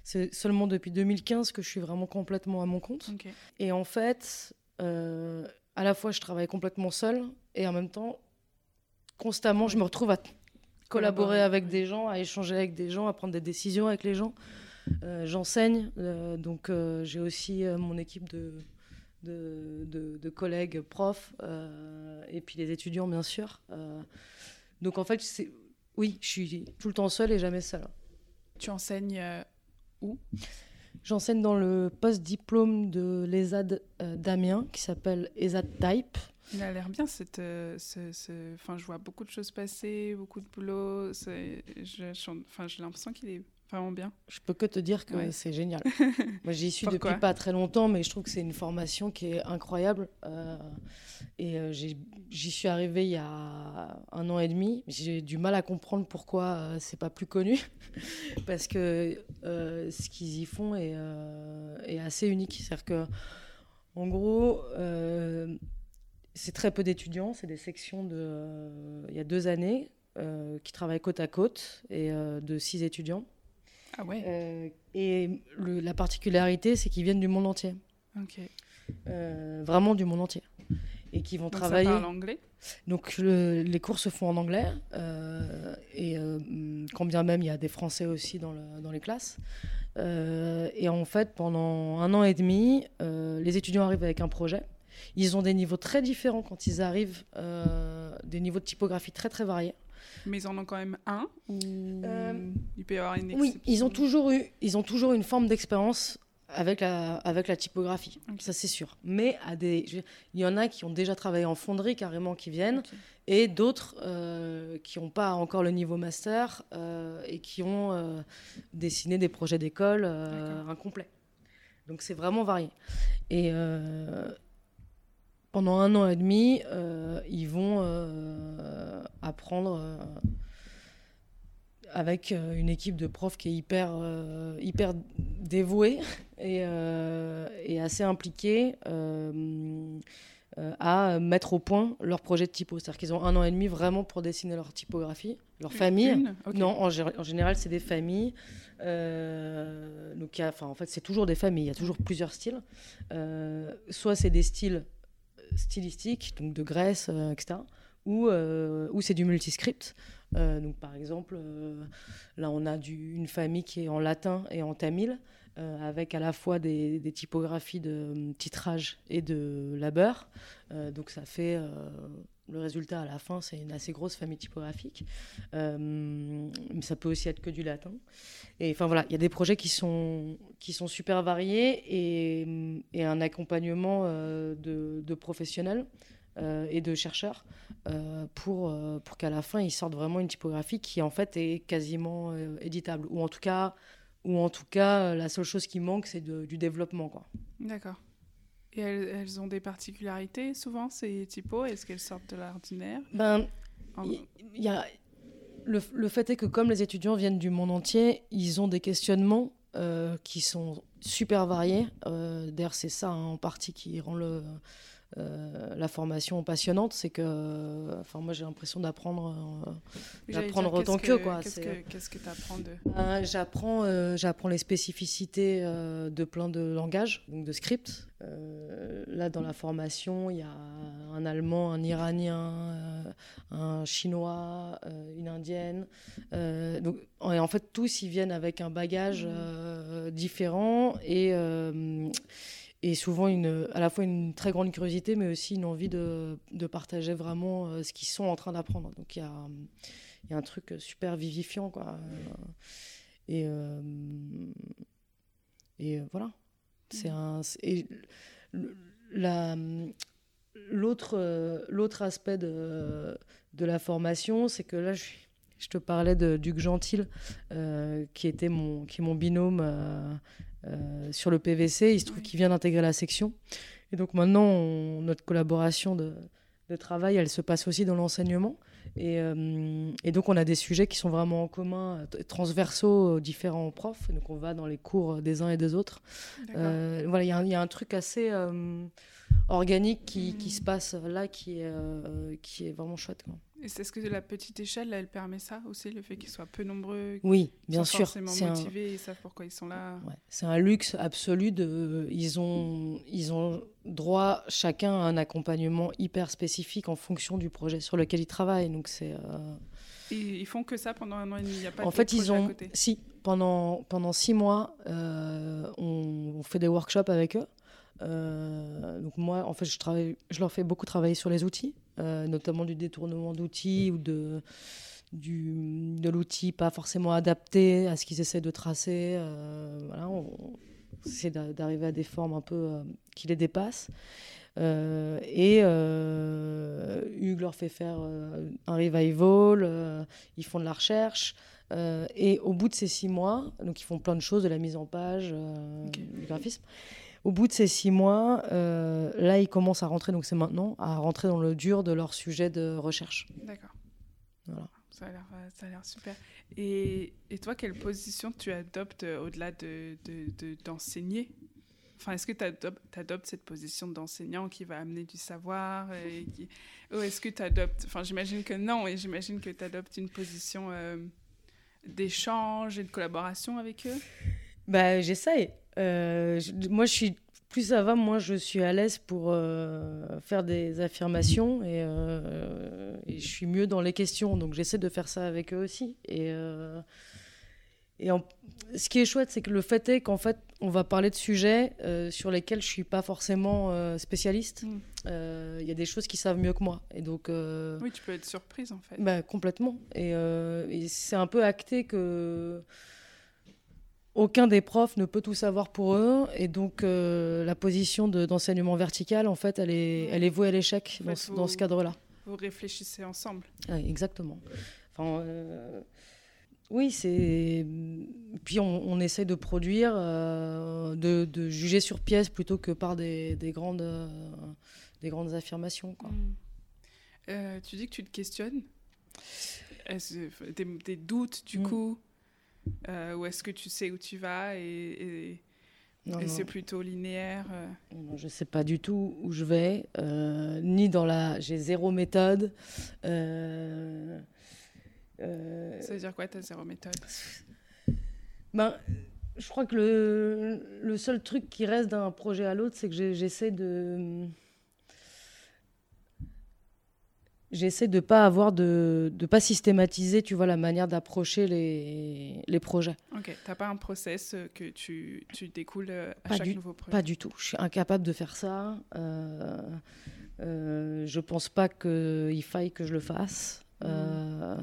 c'est seulement depuis 2015 que je suis vraiment complètement à mon compte. Et en fait, euh, à la fois, je travaille complètement seule et en même temps, constamment, je me retrouve à collaborer avec des gens, à échanger avec des gens, à prendre des décisions avec les gens. J'enseigne, donc j'ai aussi mon équipe de, de, de, de collègues profs et puis les étudiants, bien sûr. donc en fait, c'est oui, je suis tout le temps seule et jamais seule. Tu enseignes euh, où? J'enseigne dans le post-diplôme de l'ESAD euh, d'Amiens qui s'appelle ESAD Type. Il a l'air bien, cette, euh, ce, Enfin, je vois beaucoup de choses passer, beaucoup de boulot. Enfin, j'ai l'impression qu'il est vraiment bien. Je peux que te dire que c'est génial. Moi, j'y suis depuis pas très longtemps, mais je trouve que c'est une formation qui est incroyable. Euh, et euh, j'y suis arrivée il y a un an et demi. J'ai du mal à comprendre pourquoi euh, c'est pas plus connu, parce que ce qu'ils y font est, est assez unique. C'est-à-dire que, en gros, c'est très peu d'étudiants. C'est des sections de, il y a deux années. qui travaillent côte à côte et de six étudiants. Ah ouais. Euh, et la particularité, c'est qu'ils viennent du monde entier. Ok. Euh, vraiment du monde entier. Et qui vont Donc travailler. Ça parle anglais Donc les cours se font en anglais. Euh, et quand bien même il y a des Français aussi dans, le, dans les classes. et en fait, pendant un an et demi, les étudiants arrivent avec un projet. Ils ont des niveaux très différents quand ils arrivent, des niveaux de typographie très très variés. Mais ils en ont quand même un ou euh, il peut y avoir une Oui, ils ont toujours eu, ils ont toujours une forme d'expérience avec la, avec la typographie, ça c'est sûr. Mais à des, il y en a qui ont déjà travaillé en fonderie carrément qui viennent, et d'autres euh, qui n'ont pas encore le niveau master euh, et qui ont euh, dessiné des projets d'école incomplets. Donc c'est vraiment varié. Et pendant un an et demi, ils vont apprendre avec une équipe de profs qui est hyper, hyper dévouée et, et assez impliquée. Euh, à mettre au point leur projet de typo. C'est-à-dire qu'ils ont un an et demi vraiment pour dessiner leur typographie, leur famille. Non, en, général, c'est des familles. Euh, donc, en fait, c'est toujours des familles. Il y a toujours plusieurs styles. Euh, soit c'est des styles stylistiques, donc de Grèce, etc. Ou, ou c'est du multiscript. donc, par exemple, là, on a une famille qui est en latin et en tamil. Euh, avec à la fois des, typographies de titrage et de labeur. Euh, donc ça fait euh, le résultat à la fin, c'est une assez grosse famille typographique. mais ça peut aussi être que du latin. Et enfin voilà, il y a des projets qui sont, qui sont super variés et, et un accompagnement de, de, professionnels. et de chercheurs pour, pour qu'à la fin ils sortent vraiment une typographie qui en fait est quasiment éditable ou en tout cas ou en tout cas, la seule chose qui manque, c'est du développement. D'accord. Et elles, ont des particularités souvent, ces typos? Est-ce qu'elles sortent de l'ordinaire? Ben, il y, a, le, le, fait est que comme les étudiants viennent du monde entier, ils ont des questionnements euh, qui sont super variés. Euh, D'ailleurs, c'est ça hein, en partie qui rend le, euh, la formation passionnante, c'est que, enfin, moi j'ai l'impression d'apprendre, euh, d'apprendre autant que, quoi. Qu'est-ce que tu apprends de euh, J'apprends, j'apprends les spécificités de plein de langages, donc de scripts. là, dans la formation, il y a un allemand, un iranien, un chinois, une indienne. donc, en fait, tous ils viennent avec un bagage mmh. différent et et souvent une, à la fois une très grande curiosité, mais aussi une envie de, de partager vraiment euh, ce qu'ils sont en train d'apprendre. Donc il y a, y a, un truc super vivifiant, quoi. Et, euh, et voilà. C'est un. Et la, l'autre, l'autre aspect de, de la formation, c'est que là, je, je te parlais de Duc Gentil, euh, qui était mon, qui est mon binôme euh, sur le PVC. Il se trouve qu'il vient d'intégrer la section. Et donc maintenant, notre collaboration de, travail, elle se passe aussi dans l'enseignement. Euh, et, donc, on a des sujets qui sont vraiment en commun, euh, transversaux aux différents profs. donc, on va dans les cours des uns et des autres. voilà, il y, a un truc assez organique qui, qui, se passe là qui est, qui est vraiment chouette. Quoi. Et c'est ce que la petite échelle, elle permet ça aussi, le fait qu'ils soient peu nombreux Oui, bien sûr. Forcément motivés, ils savent pourquoi ils sont là. c'est un luxe absolu. De, ils, ont, ils ont droit chacun à un accompagnement hyper spécifique en fonction du projet sur lequel ils travaillent. Donc c'est. Euh... ils font que ça pendant un an et demi. Il y a pas en fait, ils ont. Si, pendant, pendant six mois, euh, on, on, fait des workshops avec eux. Euh, donc moi, en fait, je, travaille, je leur fais beaucoup travailler sur les outils, euh, notamment du détournement d'outils ou de, du, de l'outil pas forcément adapté à ce qu'ils essaient de tracer. Euh, voilà, on, essaie d'arriver à des formes un peu qui les dépassent. et Hugues leur fait faire un revival, ils font de la recherche. et au bout de ces six mois, donc ils font plein de choses, de la mise en page, du graphisme. Au bout de ces six mois, euh, là, ils commencent à rentrer, donc c'est maintenant, à rentrer dans le dur de leur sujet de recherche. D'accord. Voilà. Ça a l'air super. Et, et, toi, quelle position tu adoptes euh, au-delà d'enseigner de, d'enseigner? Enfin, est-ce que tu adoptes, cette position d'enseignant qui va amener du savoir et Ou est-ce que tu adoptes... Enfin, j'imagine que non, et j'imagine que tu adoptes une position euh, d'échange et de collaboration avec eux? Bah, J'essaye. Euh, moi, je suis plus ça va, moi, je suis à l'aise pour euh, faire des affirmations et, euh, et, je suis mieux dans les questions. Donc, j'essaie de faire ça avec eux aussi. Et, et ce qui est chouette, c'est que le fait est qu'en fait, on va parler de sujets sur lesquels je suis pas forcément spécialiste. Mm. Il y a des choses qui savent mieux que moi. Et donc, oui, tu peux être surprise en fait. Bah, complètement. Et, et c'est un peu acté que aucun des profs ne peut tout savoir pour eux. Et donc, la position d'enseignement vertical, en fait, elle est, elle est vouée à l'échec dans, dans, ce cadre-là. Vous réfléchissez ensemble. exactement. Enfin, oui, c'est. Puis on, on, essaie de produire, euh, de, juger sur pièce plutôt que par des, grandes, euh, des grandes affirmations. Quoi. Hmm. Euh, tu dis que tu te questionnes. Des, des, doutes, du hmm. coup Ou est-ce que tu sais où tu vas et, et, c'est plutôt linéaire Je ne sais pas du tout où je vais, ni dans la. J'ai zéro méthode. Euh, Ça veut dire quoi ta zéro méthode? Ben, Je crois que le, le seul truc qui reste d'un projet à l'autre, c'est que j'essaie de. J'essaie de pas avoir de de pas systématiser, tu vois, la manière d'approcher les, les projets. Ok, t'as pas un process que tu, tu découles à chaque nouveau projet? Pas du tout. Je suis incapable de faire ça. Euh, euh, je pense pas qu'il faille que je le fasse. Euh,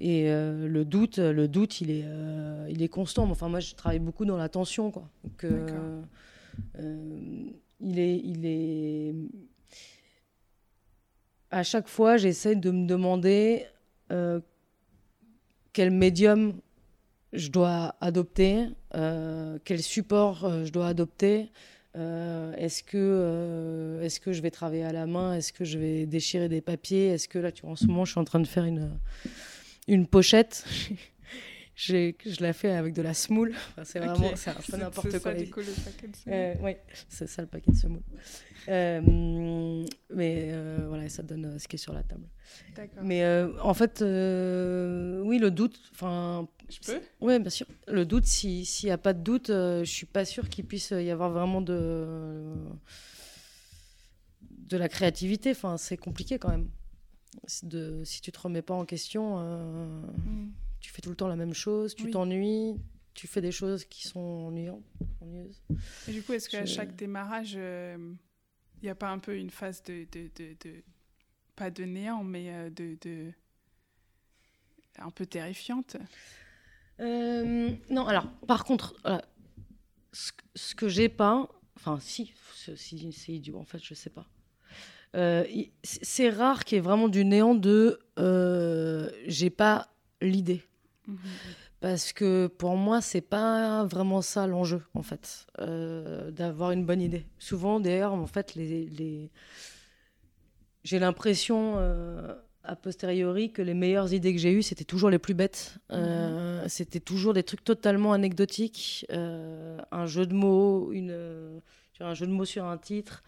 et euh, le doute, le doute, il est, euh, il est constant. Enfin, moi, je travaille beaucoup dans l'attention, quoi. Donc, il est, il est. À chaque fois, j'essaie de me demander quel médium je dois adopter, quel support je dois adopter. est-ce que, est que je vais travailler à la main? Est-ce que je vais déchirer des papiers? Est-ce que là, tu vois, en ce moment, je suis en train de faire une, une pochette? je la fais avec de la semoule. c'est vraiment c'est un peu n'importe quoi. C'est ça, le euh, Oui, c'est ça le paquet de semoule. Euh, mais euh, voilà, ça donne ce qui est sur la table. Mais en fait, oui, le doute. Enfin, je peux? Oui, bien sûr. Le doute, s'il n'y a pas de doute, je suis pas sûre qu'il puisse y avoir vraiment de de la créativité. Enfin, c'est compliqué quand même de, si tu te remets pas en question, euh, mm. Tu fais tout le temps la même chose, tu t'ennuies, tu fais des choses qui sont ennuyantes, ennuyeuses. Et du coup, est-ce qu'à chaque démarrage, il euh, n'y a pas un peu une phase de, de, de, pas de néant, mais euh, de, de, un peu terrifiante? Non, alors, par contre, ce, ce, que j'ai pas, enfin, si, si c'est idiot, en fait, je sais pas. Euh, c'est rare qu'il y ait vraiment du néant de euh, j'ai pas l'idée. Mhm. Parce que pour moi, c'est pas vraiment ça l'enjeu, en fait, euh, d'avoir une bonne idée. Souvent, d'ailleurs, en fait, les, j'ai l'impression, a posteriori, que les meilleures idées que j'ai eues, c'était toujours les plus bêtes. Mhm. C'était toujours des trucs totalement anecdotiques. un jeu de mots, une, un jeu de mots sur un titre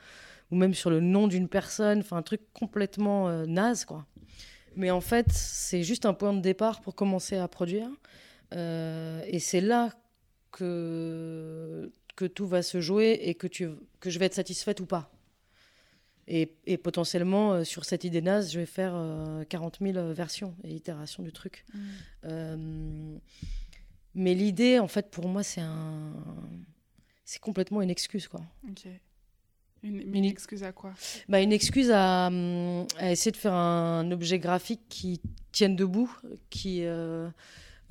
ou même sur le nom d'une personne, enfin un truc complètement euh, naze quoi. Mais en fait, c'est juste un point de départ pour commencer à produire. Euh, et c'est là que, que tout va se jouer et que, tu, que je vais être satisfaite ou pas. Et, et potentiellement, euh, sur cette idée naze, je vais faire 40 000 versions et itérations du truc. Mmh. mais l'idée, en fait, pour moi, c'est un... C'est complètement une excuse, quoi. Une, excuse à quoi? Bah, Une excuse à, à, essayer de faire un objet graphique qui tienne debout, qui euh,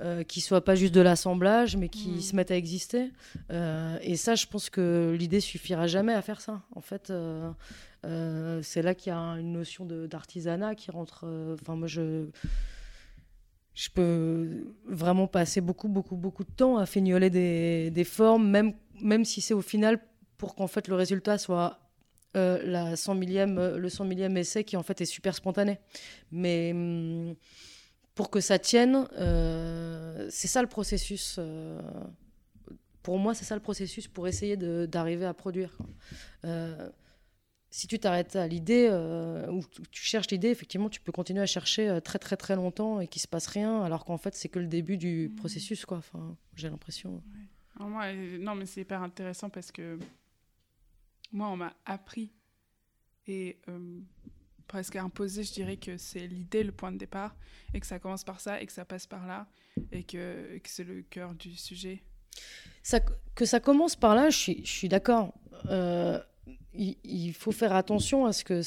euh, qui soit pas juste de l'assemblage, mais qui hmm. se mette à exister. Euh, et ça, je pense que l'idée suffira jamais à faire ça. En fait, euh, c'est là qu'il y a une notion d'artisanat qui rentre. Enfin, moi, je je peux vraiment passer beaucoup, beaucoup, beaucoup de temps à fignoler des, des formes, même, même si c'est au final pour qu'en fait le résultat soit euh, la 100 millième, euh, le 100 millième essai qui en fait est super spontané. Mais hum, pour que ça tienne, euh, c'est ça le processus. pour moi, c'est ça le processus pour essayer d'arriver à produire. si tu t'arrêtes à l'idée ou tu cherches l'idée, effectivement, tu peux continuer à chercher très très très longtemps et qu'il se passe rien, alors qu'en fait, c'est que le début du mmh. processus, quoi. Enfin, j'ai l'impression. non, mais c'est hyper intéressant parce que moi, on m'a appris et euh, presque imposé, je dirais que c'est l'idée, le point de départ, et que ça commence par ça, et que ça passe par là, et que, que c'est le cœur du sujet. Ça, que ça commence par là, je suis, je suis d'accord. Euh, il, faut faire attention à ce que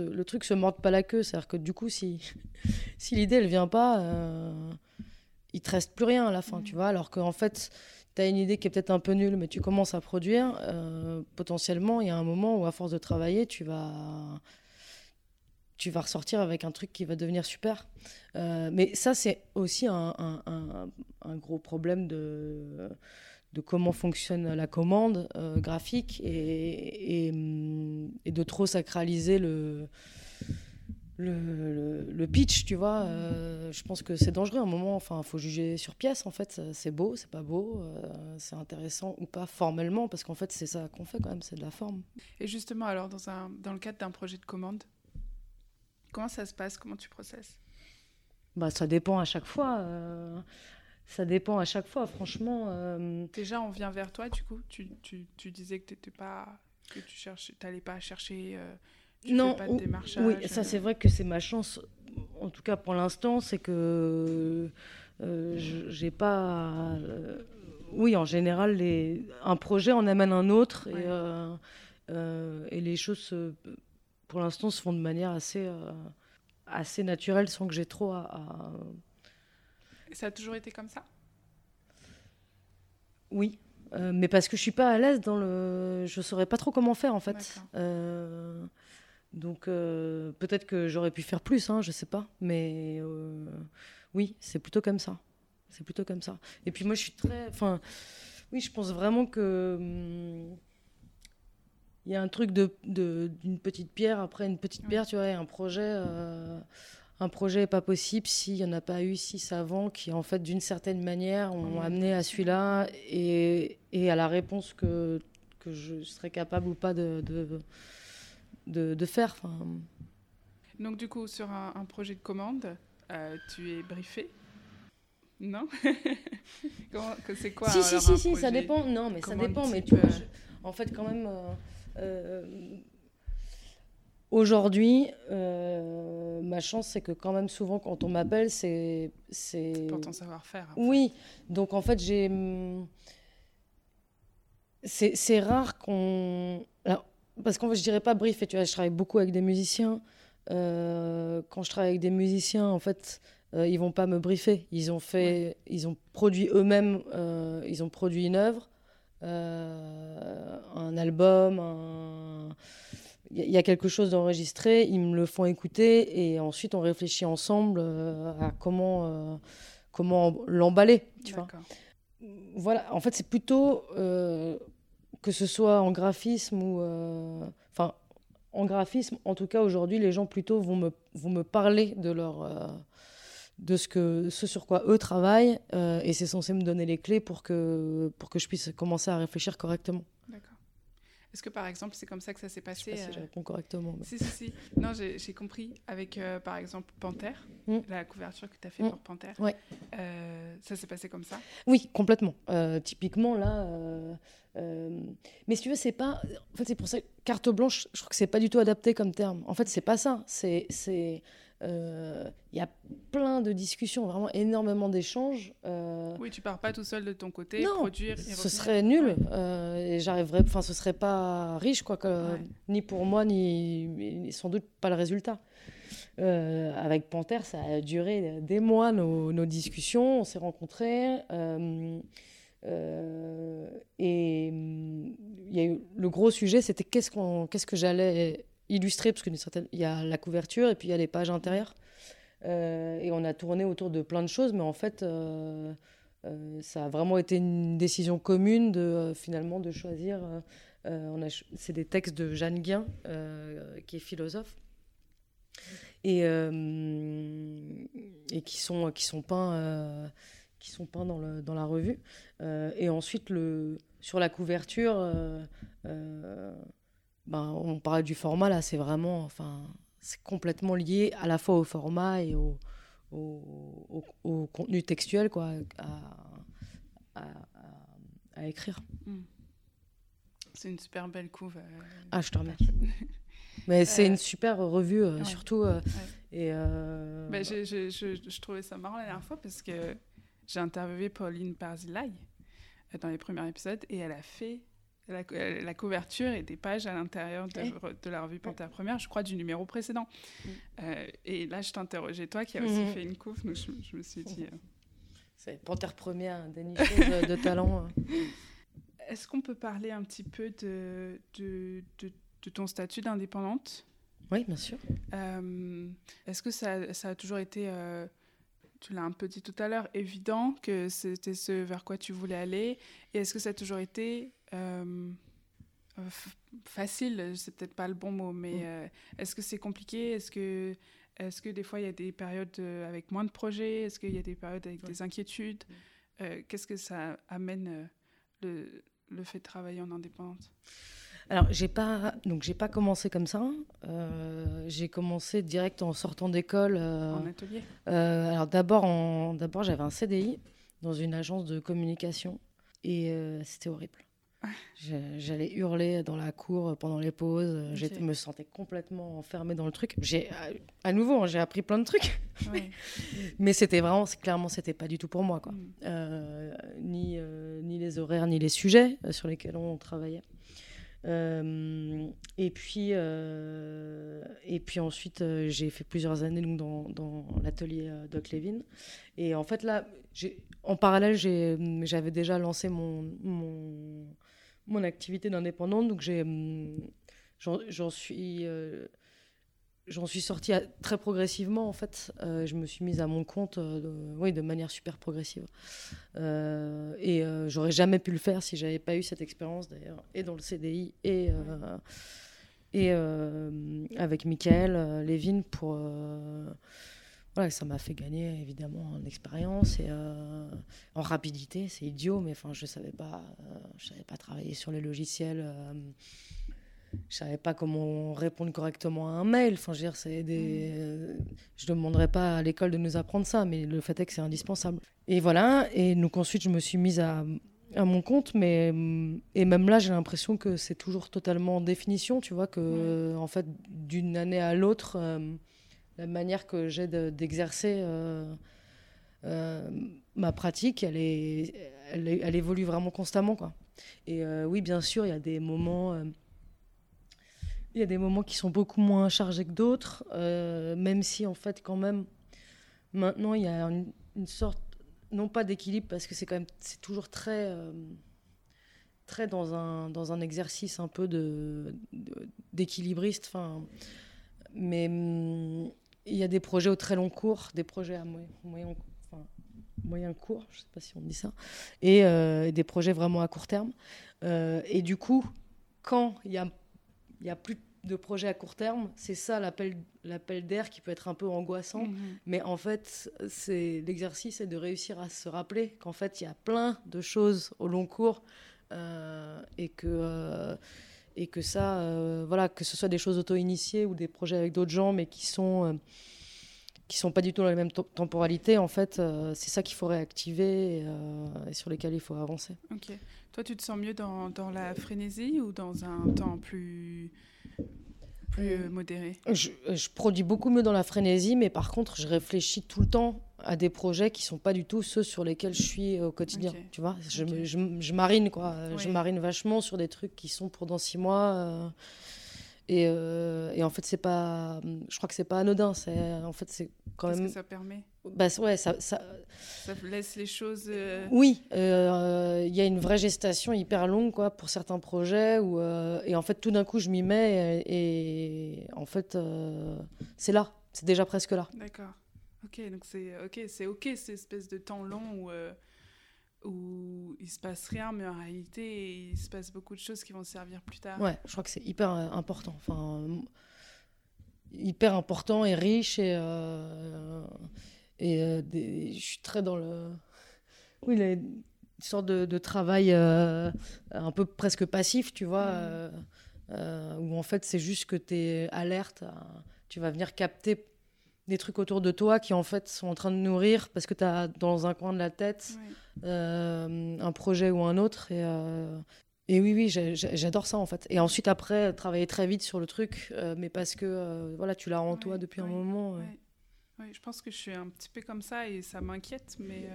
le truc se morde pas la queue. C'est-à-dire que du coup, si, si l'idée, elle vient pas, euh, il te reste plus rien à la fin, tu vois. Alors qu'en fait, tu as une idée qui est peut-être un peu nulle, mais tu commences à produire. Euh, potentiellement, il y a un moment où, à force de travailler, tu vas, tu vas ressortir avec un truc qui va devenir super. Euh, mais ça, c'est aussi un, gros problème de, de comment fonctionne la commande euh, graphique et, et, de trop sacraliser le le, pitch, tu vois. Euh, je pense que c'est dangereux à un moment. Enfin, il faut juger sur pièce, en fait. C'est beau, c'est pas beau, euh, c'est intéressant ou pas formellement, parce qu'en fait, c'est ça qu'on fait quand même, c'est de la forme. Et justement, alors, dans, un, dans le cadre d'un projet de commande, comment ça se passe? Comment tu processes? Bah, Ça dépend à chaque fois. Euh, ça dépend à chaque fois, franchement. Déjà, on vient vers toi, du coup. Tu, tu, tu disais que tu pas que tu n'allais pas chercher non, oui, ça c'est vrai que c'est ma chance, en tout cas pour l'instant, c'est que euh, j'ai pas. Euh, oui, en général, les, un projet en amène un autre et, euh, et les choses, pour l'instant, se font de manière assez, assez naturelle sans que j'ai trop à, ça a toujours été comme ça? Oui. mais parce que je suis pas à l'aise dans le, je saurais pas trop comment faire en fait. Donc euh, peut-être que j'aurais pu faire plus, hein, je sais pas. Mais euh, oui, c'est plutôt comme ça. C'est plutôt comme ça. Et puis moi, je suis très. Enfin, oui, je pense vraiment que. Hum, il y a un truc d'une de, d'une petite pierre après une petite pierre, tu vois, un projet. Euh, un projet n'est pas possible s'il n'y en a pas eu six avant qui, en fait, d'une certaine manière, ont amené à celui-là et, et, à la réponse que, que je serais capable ou pas de, de de, faire. Donc du coup, sur un, projet de commande, euh, tu es briefé? Non? C'est quoi Si, si, si, si ça dépend. Non, mais ça dépend. Mais tu vois, en fait, quand même, euh, euh, aujourd'hui, ma chance, c'est que quand même souvent, quand on m'appelle, c'est... C'est pour ton savoir-faire. Oui. Donc, en fait, j'ai... Hum, c'est rare qu'on parce fait, je dirais pas brief, tu vois, je travaille beaucoup avec des musiciens. Euh, quand je travaille avec des musiciens, en fait, euh, ils vont pas me briefer. Ils ont fait, ils ont produit eux-mêmes, euh, ils ont produit une œuvre, un album, il y, a quelque chose d'enregistré. Ils me le font écouter et ensuite on réfléchit ensemble à comment comment l'emballer, tu vois. Voilà, en fait, c'est plutôt que ce soit en graphisme ou. Euh, en graphisme, en tout cas, aujourd'hui, les gens plutôt vont me, parler de leur. Euh, de ce, sur quoi eux travaillent, euh, et c'est censé me donner les clés pour que, pour que je puisse commencer à réfléchir correctement. Est-ce que par exemple, c'est comme ça que ça s'est passé Je sais pas si je réponds correctement. Si, si, si. Non, j'ai compris. Avec par exemple Panthère, hmm. la couverture que tu as fait pour Panthère. Ouais. ça s'est passé comme ça? Oui, complètement. typiquement, là, euh, mais si tu veux, c'est pas. En fait, c'est pour ça que carte blanche, je crois que c'est pas du tout adapté comme terme. En fait, c'est pas ça. C'est. Euh, il y a plein de discussions, vraiment énormément d'échanges. Euh, oui, tu pars pas tout seul de ton côté, non, produire. Et ce serait nul. et j'arriverais. Enfin, ce serait pas riche, quoi, que, ni pour moi, ni, sans doute pas le résultat. avec Panthère, ça a duré des mois nos, nos discussions. On s'est rencontrés. Euh, et il y a eu, le gros sujet, c'était qu'est-ce, qu'on, qu'est-ce que j'allais illustrer, parce qu'il y a la couverture et puis il y a les pages intérieures. Euh, et on a tourné autour de plein de choses, mais en fait, euh, ça a vraiment été une décision commune de finalement de choisir. c'est des textes de Jeanne Guin, qui est philosophe, et, et qui sont qui sont peints qui sont peints dans, le, dans la revue. Euh, et ensuite, le, sur la couverture, euh, euh, ben, on parlait du format, là, c'est vraiment, enfin, c'est complètement lié à la fois au format et au, au, au, contenu textuel, quoi, à, à, écrire. Hmm. C'est une super belle couve. ah, je te remercie. Mais c'est une super revue, surtout. Et ben, je, je, je, je, trouvais ça marrant la dernière fois parce que j'ai interviewé Pauline Barzilay euh, dans les premiers épisodes et elle a fait la, couverture et des pages à l'intérieur de, la revue Panthère Première, je crois, du numéro précédent. Mm. Euh, et là, je t'interrogeais, toi qui as aussi mm-hmm. fait une couve, donc je, me suis dit. Euh, C'est Panthère première, des nicheuses de talent. Est-ce qu'on peut parler un petit peu de, de, de, ton statut d'indépendante? Oui, bien sûr. Est-ce que ça, ça, a toujours été tu l'as un peu dit tout à l'heure, évident que c'était ce vers quoi tu voulais aller? Et est-ce que ça a toujours été euh, facile C'est peut-être pas le bon mot, mais mm. euh, est-ce que c'est compliqué? Est-ce que, est que des fois il y a des périodes euh, avec moins de projets? Est-ce qu'il y a des périodes avec des inquiétudes? Mm. Qu'est-ce que ça amène le, le fait de travailler en indépendante? Alors, j'ai pas, donc j'ai pas commencé comme ça. Euh, j'ai commencé direct en sortant d'école. Euh, en atelier? Euh, alors d'abord, d'abord, j'avais un CDI dans une agence de communication et c'était horrible. J'allais hurler dans la cour pendant les pauses. Je me sentais complètement enfermée dans le truc. J'ai, à nouveau, hein, j'ai appris plein de trucs. Mais c'était vraiment, clairement, c'était pas du tout pour moi, quoi. Mm. ni, ni les horaires, ni les sujets sur lesquels on travaillait. Euh, et, puis, euh, et puis ensuite, euh, j'ai fait plusieurs années donc, dans, dans l'atelier Doc Levin. Et en fait, là, en parallèle, j'avais déjà lancé mon, mon, mon activité d'indépendante. Donc, j'en suis j'en suis sortie très progressivement en fait. Euh, je me suis mise à mon compte, euh, de, oui, de manière super progressive. Euh, et j'aurais jamais pu le faire si j'avais pas eu cette expérience d'ailleurs, et dans le CDI et et avec Michael Lévin pour voilà, ça m'a fait gagner évidemment en expérience et en rapidité. C'est idiot, mais enfin, je savais pas, je savais pas travailler sur les logiciels je savais pas comment répondre correctement à un mail. Enfin, je veux dire, des. Je demanderais pas à l'école de nous apprendre ça, mais le fait est que c'est indispensable. Et voilà. Et donc ensuite, je me suis mise à, à mon compte, mais et même là, j'ai l'impression que c'est toujours totalement en définition. Tu vois que en fait, d'une année à l'autre, euh, la manière que j'ai d'exercer. Euh, euh, ma pratique, elle, est, elle, évolue vraiment constamment. Quoi. Et oui, bien sûr, il y a des moments il y a des moments qui sont beaucoup moins chargés que d'autres, euh, même si en fait quand même maintenant il y a une, sorte non pas d'équilibre parce que c'est quand même c'est toujours très euh, très dans un dans un exercice un peu de d'équilibriste enfin mais hum, il y a des projets au très long cours des projets à moyen, moyen enfin, moyen cours je sais pas si on dit ça et, euh, des projets vraiment à court terme et du coup quand il y a n'y a plus de projets à court terme. C'est ça l'appel, d'air qui peut être un peu angoissant. Mhm. Mais en fait, c'est l'exercice est de réussir à se rappeler qu'en fait, il y a plein de choses au long cours euh, et que. Euh, et que ça, euh, voilà, que ce soit des choses auto-initiées ou des projets avec d'autres gens, mais qui sont qui sont pas du tout dans la même temporalité, en fait, c'est ça qu'il faut réactiver et, sur lesquels il faut avancer. Ok. Toi, tu te sens mieux dans, dans la frénésie ou dans un temps plus plus euh, modéré? je, je, produis beaucoup mieux dans la frénésie, mais par contre, je réfléchis tout le temps à des projets qui sont pas du tout ceux sur lesquels je suis au quotidien. Tu vois, je, je, je, marine quoi. Je marine vachement sur des trucs qui sont pour dans six mois. Euh, et, euh, et, en fait, c'est pas. Je crois que c'est pas anodin. C'est en fait, c'est quand même. Que ça permet? Bah, ouais, ça, ça... ça laisse les choses. Euh, oui, euh, il y a une vraie gestation hyper longue quoi pour certains projets où et en fait tout d'un coup je m'y mets et, en fait c'est là, c'est déjà presque là. D'accord. Ok, donc c'est ok, c'est ok cette espèce de temps long où où il se passe rien, mais en réalité, il se passe beaucoup de choses qui vont servir plus tard. Ouais, je crois que c'est hyper euh, important. Enfin, hyper important et riche. Et, euh, et euh, je suis très dans le. Oui, il a une sorte de, de travail un peu presque passif, tu vois, mm. où en fait, c'est juste que tu es alerte. tu vas venir capter des trucs autour de toi qui en fait sont en train de nourrir parce que tu as dans un coin de la tête euh, un projet ou un autre. Et, euh, et oui, oui, j'adore ça en fait. Et ensuite, après, travailler très vite sur le truc, euh, mais parce que voilà, tu l'as en toi depuis un moment. Oui, je pense que je suis un petit peu comme ça et ça m'inquiète, mais,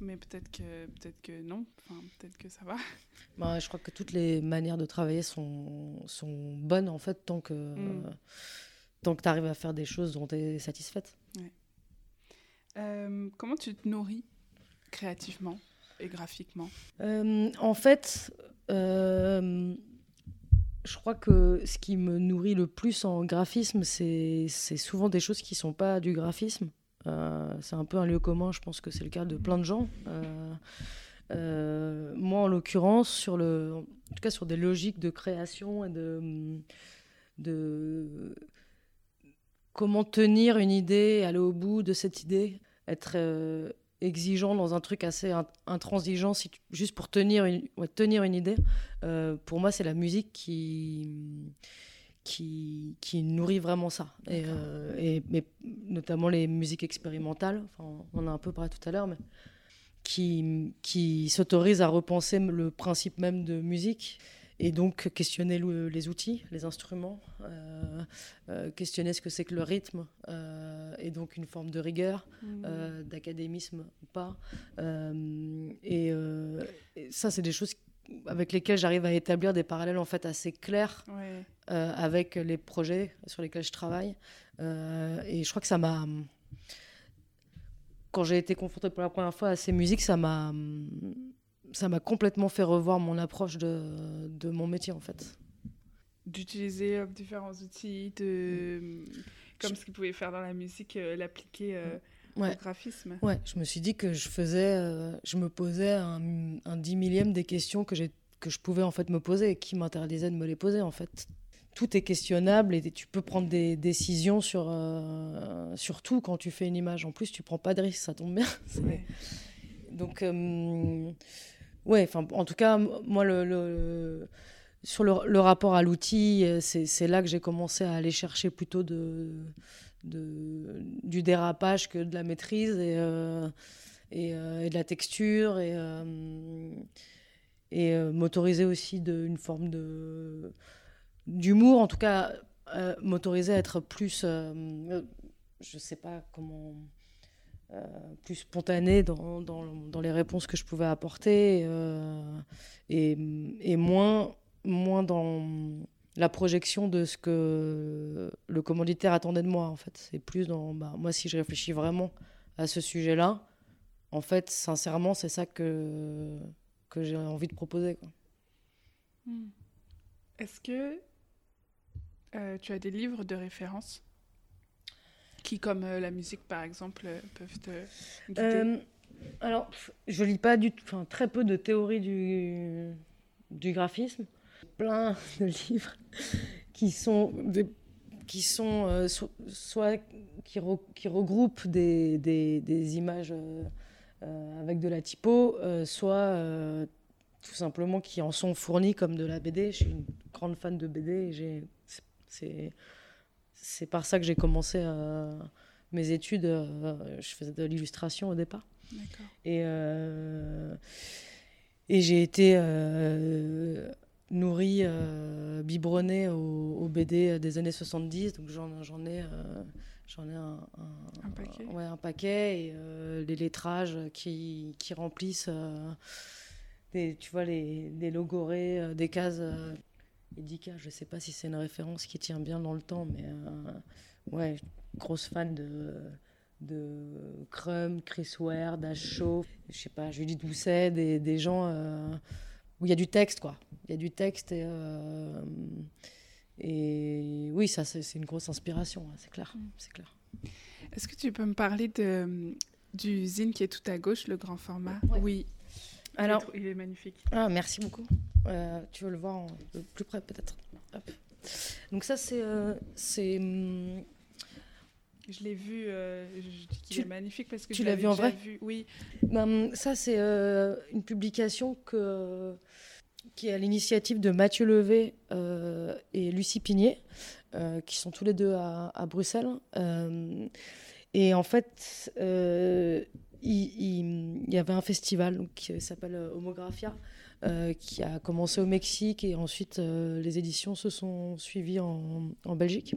mais peut-être que, peut que non, enfin, peut-être que ça va. Bah, je crois que toutes les manières de travailler sont, sont bonnes en fait tant que. Mm tant que tu arrives à faire des choses dont tu es satisfaite. Euh, comment tu te nourris créativement et graphiquement? En fait, je crois que ce qui me nourrit le plus en graphisme, c'est souvent des choses qui ne sont pas du graphisme. c'est un peu un lieu commun, je pense que c'est le cas de plein de gens. Euh, moi, en l'occurrence, sur le, en tout cas sur des logiques de création et de, de comment tenir une idée, aller au bout de cette idée, être euh, exigeant dans un truc assez intransigeant, si juste pour tenir une, tenir une idée. Euh, pour moi, c'est la musique qui, qui, qui, nourrit vraiment ça. Et, et mais notamment les musiques expérimentales. Enfin, on en a un peu parlé tout à l'heure, mais qui, qui s'autorise à repenser le principe même de musique et donc questionner les outils, les instruments, euh, euh, questionner ce que c'est que le rythme, euh, et donc une forme de rigueur, mmh. d'académisme ou pas. Et, ça, c'est des choses avec lesquelles j'arrive à établir des parallèles en fait assez clairs avec les projets sur lesquels je travaille. et je crois que ça m'a quand j'ai été confrontée pour la première fois à ces musiques, ça m'a ça m'a complètement fait revoir mon approche de, de mon métier en fait. D'utiliser euh, différents outils, de comme ce qu'ils pouvaient faire dans la musique, euh, l'appliquer euh, au graphisme. Ouais, je me suis dit que je faisais, je me posais un, un dix millième des questions que que je pouvais en fait me poser et qui m'interdisait de me les poser en fait tout est questionnable et tu peux prendre des décisions sur, sur tout quand tu fais une image. En plus, tu prends pas de risque, ça tombe bien. Donc, euh, ouais, en tout cas, moi, le, sur le, rapport à l'outil, euh, c'est là que j'ai commencé à aller chercher plutôt de, du dérapage que de la maîtrise et, et, et de la texture et, m'autoriser aussi de, une forme d'humour, en tout cas euh, m'autoriser à être plus, euh, euh, je sais pas comment, plus spontané dans, dans, les réponses que je pouvais apporter et, et, moins, moins dans la projection de ce que le commanditaire attendait de moi en fait. C'est plus dans, bah, moi si je réfléchis vraiment à ce sujet-là, en fait, sincèrement, c'est ça que, que j'ai envie de proposer. Quoi. Hmm. Est-ce que euh, tu as des livres de référence? Comme euh, la musique par exemple, euh, peuvent guider Alors, je lis pas du tout, enfin très peu de théorie du, du graphisme. Plein de livres qui sont, qui sont soit qui, qui, regroupent des, des, des images avec de la typo, soit tout simplement qui en sont fournis comme de la BD. Je suis une grande fan de BD et j'ai c'est, c'est par ça que j'ai commencé euh, mes études. Euh, je faisais de l'illustration au départ. Et, euh, et j'ai été nourrie, biberonnée au, BD des années 70. Donc j'en, ai, j'en ai un, un, paquet. Ouais, un paquet. Et les lettrages qui, qui remplissent. Des, tu vois, les, les logorés, des cases Edika, je ne sais pas si c'est une référence qui tient bien dans le temps, mais euh, ouais, grosse fan de, de Crum, Chris Ware, Dashaw, je sais pas, Judith Doucet, des, des gens euh, où il y a du texte, quoi. Il y a du texte et, euh, et oui, ça c'est une grosse inspiration, hein, c'est clair, mm. c'est clair. Est-ce que tu peux me parler de, du zine qui est tout à gauche, le grand format? Oui. Alors, il est magnifique. Ah, merci beaucoup. Euh, tu veux le voir de plus près peut-être. Donc ça c'est euh, c'est. Hum, je l'ai vu. Euh, je dis qu'il est magnifique parce que tu l'as vu en vrai. oui. Ben, ça c'est une publication que qui est à l'initiative de Mathieu Levé et Lucie Pigné, qui sont tous les deux à, à Bruxelles. et en fait, il, y avait un festival qui s'appelle Homographia, euh, qui a commencé au Mexique et ensuite euh, les éditions se sont suivies en, Belgique.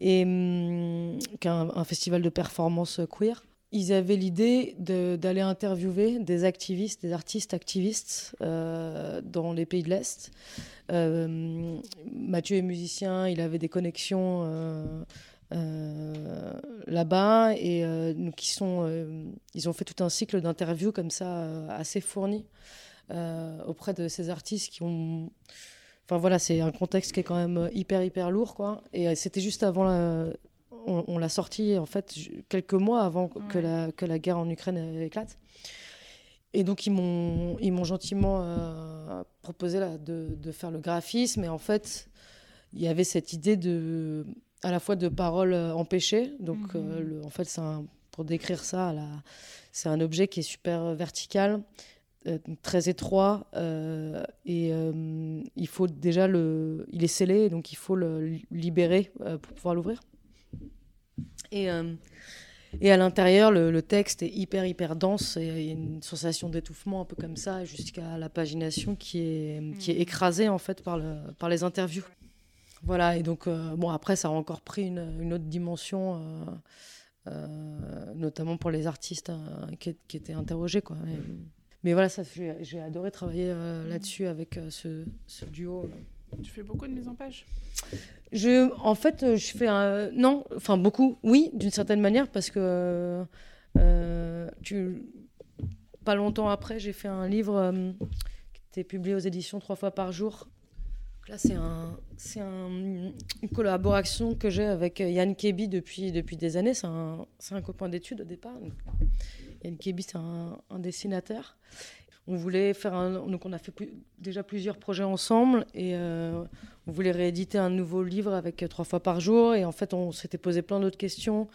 Et hum, un, festival de performance queer. Ils avaient l'idée d'aller interviewer des activistes, des artistes activistes euh, dans les pays de l'Est. Mathieu est musicien, il avait des connexions là-bas et donc ils sont ils ont fait tout un cycle d'interviews comme ça assez fourni auprès de ces artistes qui ont enfin voilà c'est un contexte qui est quand même hyper hyper lourd quoi et c'était juste avant la on, l'a sorti en fait quelques mois avant que, la, que la guerre en Ukraine éclate. Et donc ils m'ont ils m'ont gentiment euh, proposé là, de, de, faire le graphisme. Et en fait, il y avait cette idée de à la fois de paroles euh, empêchées. Donc mhm. euh, le, en fait, c'est pour décrire ça, c'est un objet qui est super vertical, très étroit, et il faut déjà le, il est scellé, donc il faut le libérer pour pouvoir l'ouvrir. Et, euh, et à l'intérieur, le, texte est hyper, hyper dense. Et il y a une sensation d'étouffement un peu comme ça, jusqu'à la pagination qui est, qui est hmm. écrasée en fait par, le, par les interviews. Voilà, et donc, euh, bon, après, ça a encore pris une, une autre dimension, euh, notamment pour les artistes qui, qui, étaient interrogés. Quoi. Mais, mais voilà, j'ai adoré travailler là-dessus avec ce, ce duo. Tu fais beaucoup de mise en page? Je, En fait, je fais un. Non, enfin beaucoup, oui, d'une certaine manière, parce que. Euh, tu... Pas longtemps après, j'ai fait un livre euh, qui était publié aux éditions trois fois par jour. Là, c'est un, c'est un, une collaboration que j'ai avec Yann Kebi depuis, des années. C'est un, copain d'études au départ. Yann Kebi, c'est un, dessinateur on voulait faire donc on a fait déjà plusieurs projets ensemble et euh, on voulait rééditer un nouveau livre avec trois fois par jour. Et en fait on s'était posé plein d'autres questions.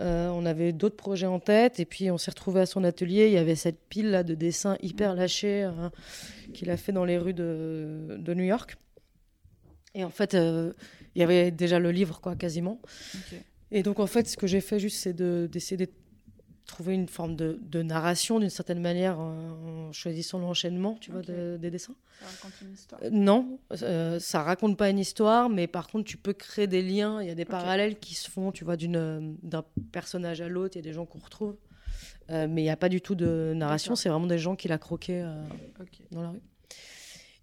Euh, on avait d'autres projets en tête et puis on s'est retrouvé à son atelier. Il y avait cette pile là de dessins hyper lâchés euh, qu'il a fait dans les rues de, New York et en fait il y avait déjà le livre quoi quasiment. Et donc en fait ce que j'ai fait juste c'est d'essayer de, trouver une forme de, de narration d'une certaine manière en, choisissant l'enchaînement tu vois des dessins. Ça raconte une histoire. Euh, non euh, ça raconte pas une histoire mais par contre tu peux créer des liens. Il y a des parallèles qui se font tu vois d'une d'un personnage à l'autre. Il y a des gens qu'on retrouve. Euh, mais il n'y a pas du tout de narration. C'est vraiment des gens qui l'a croqué dans la rue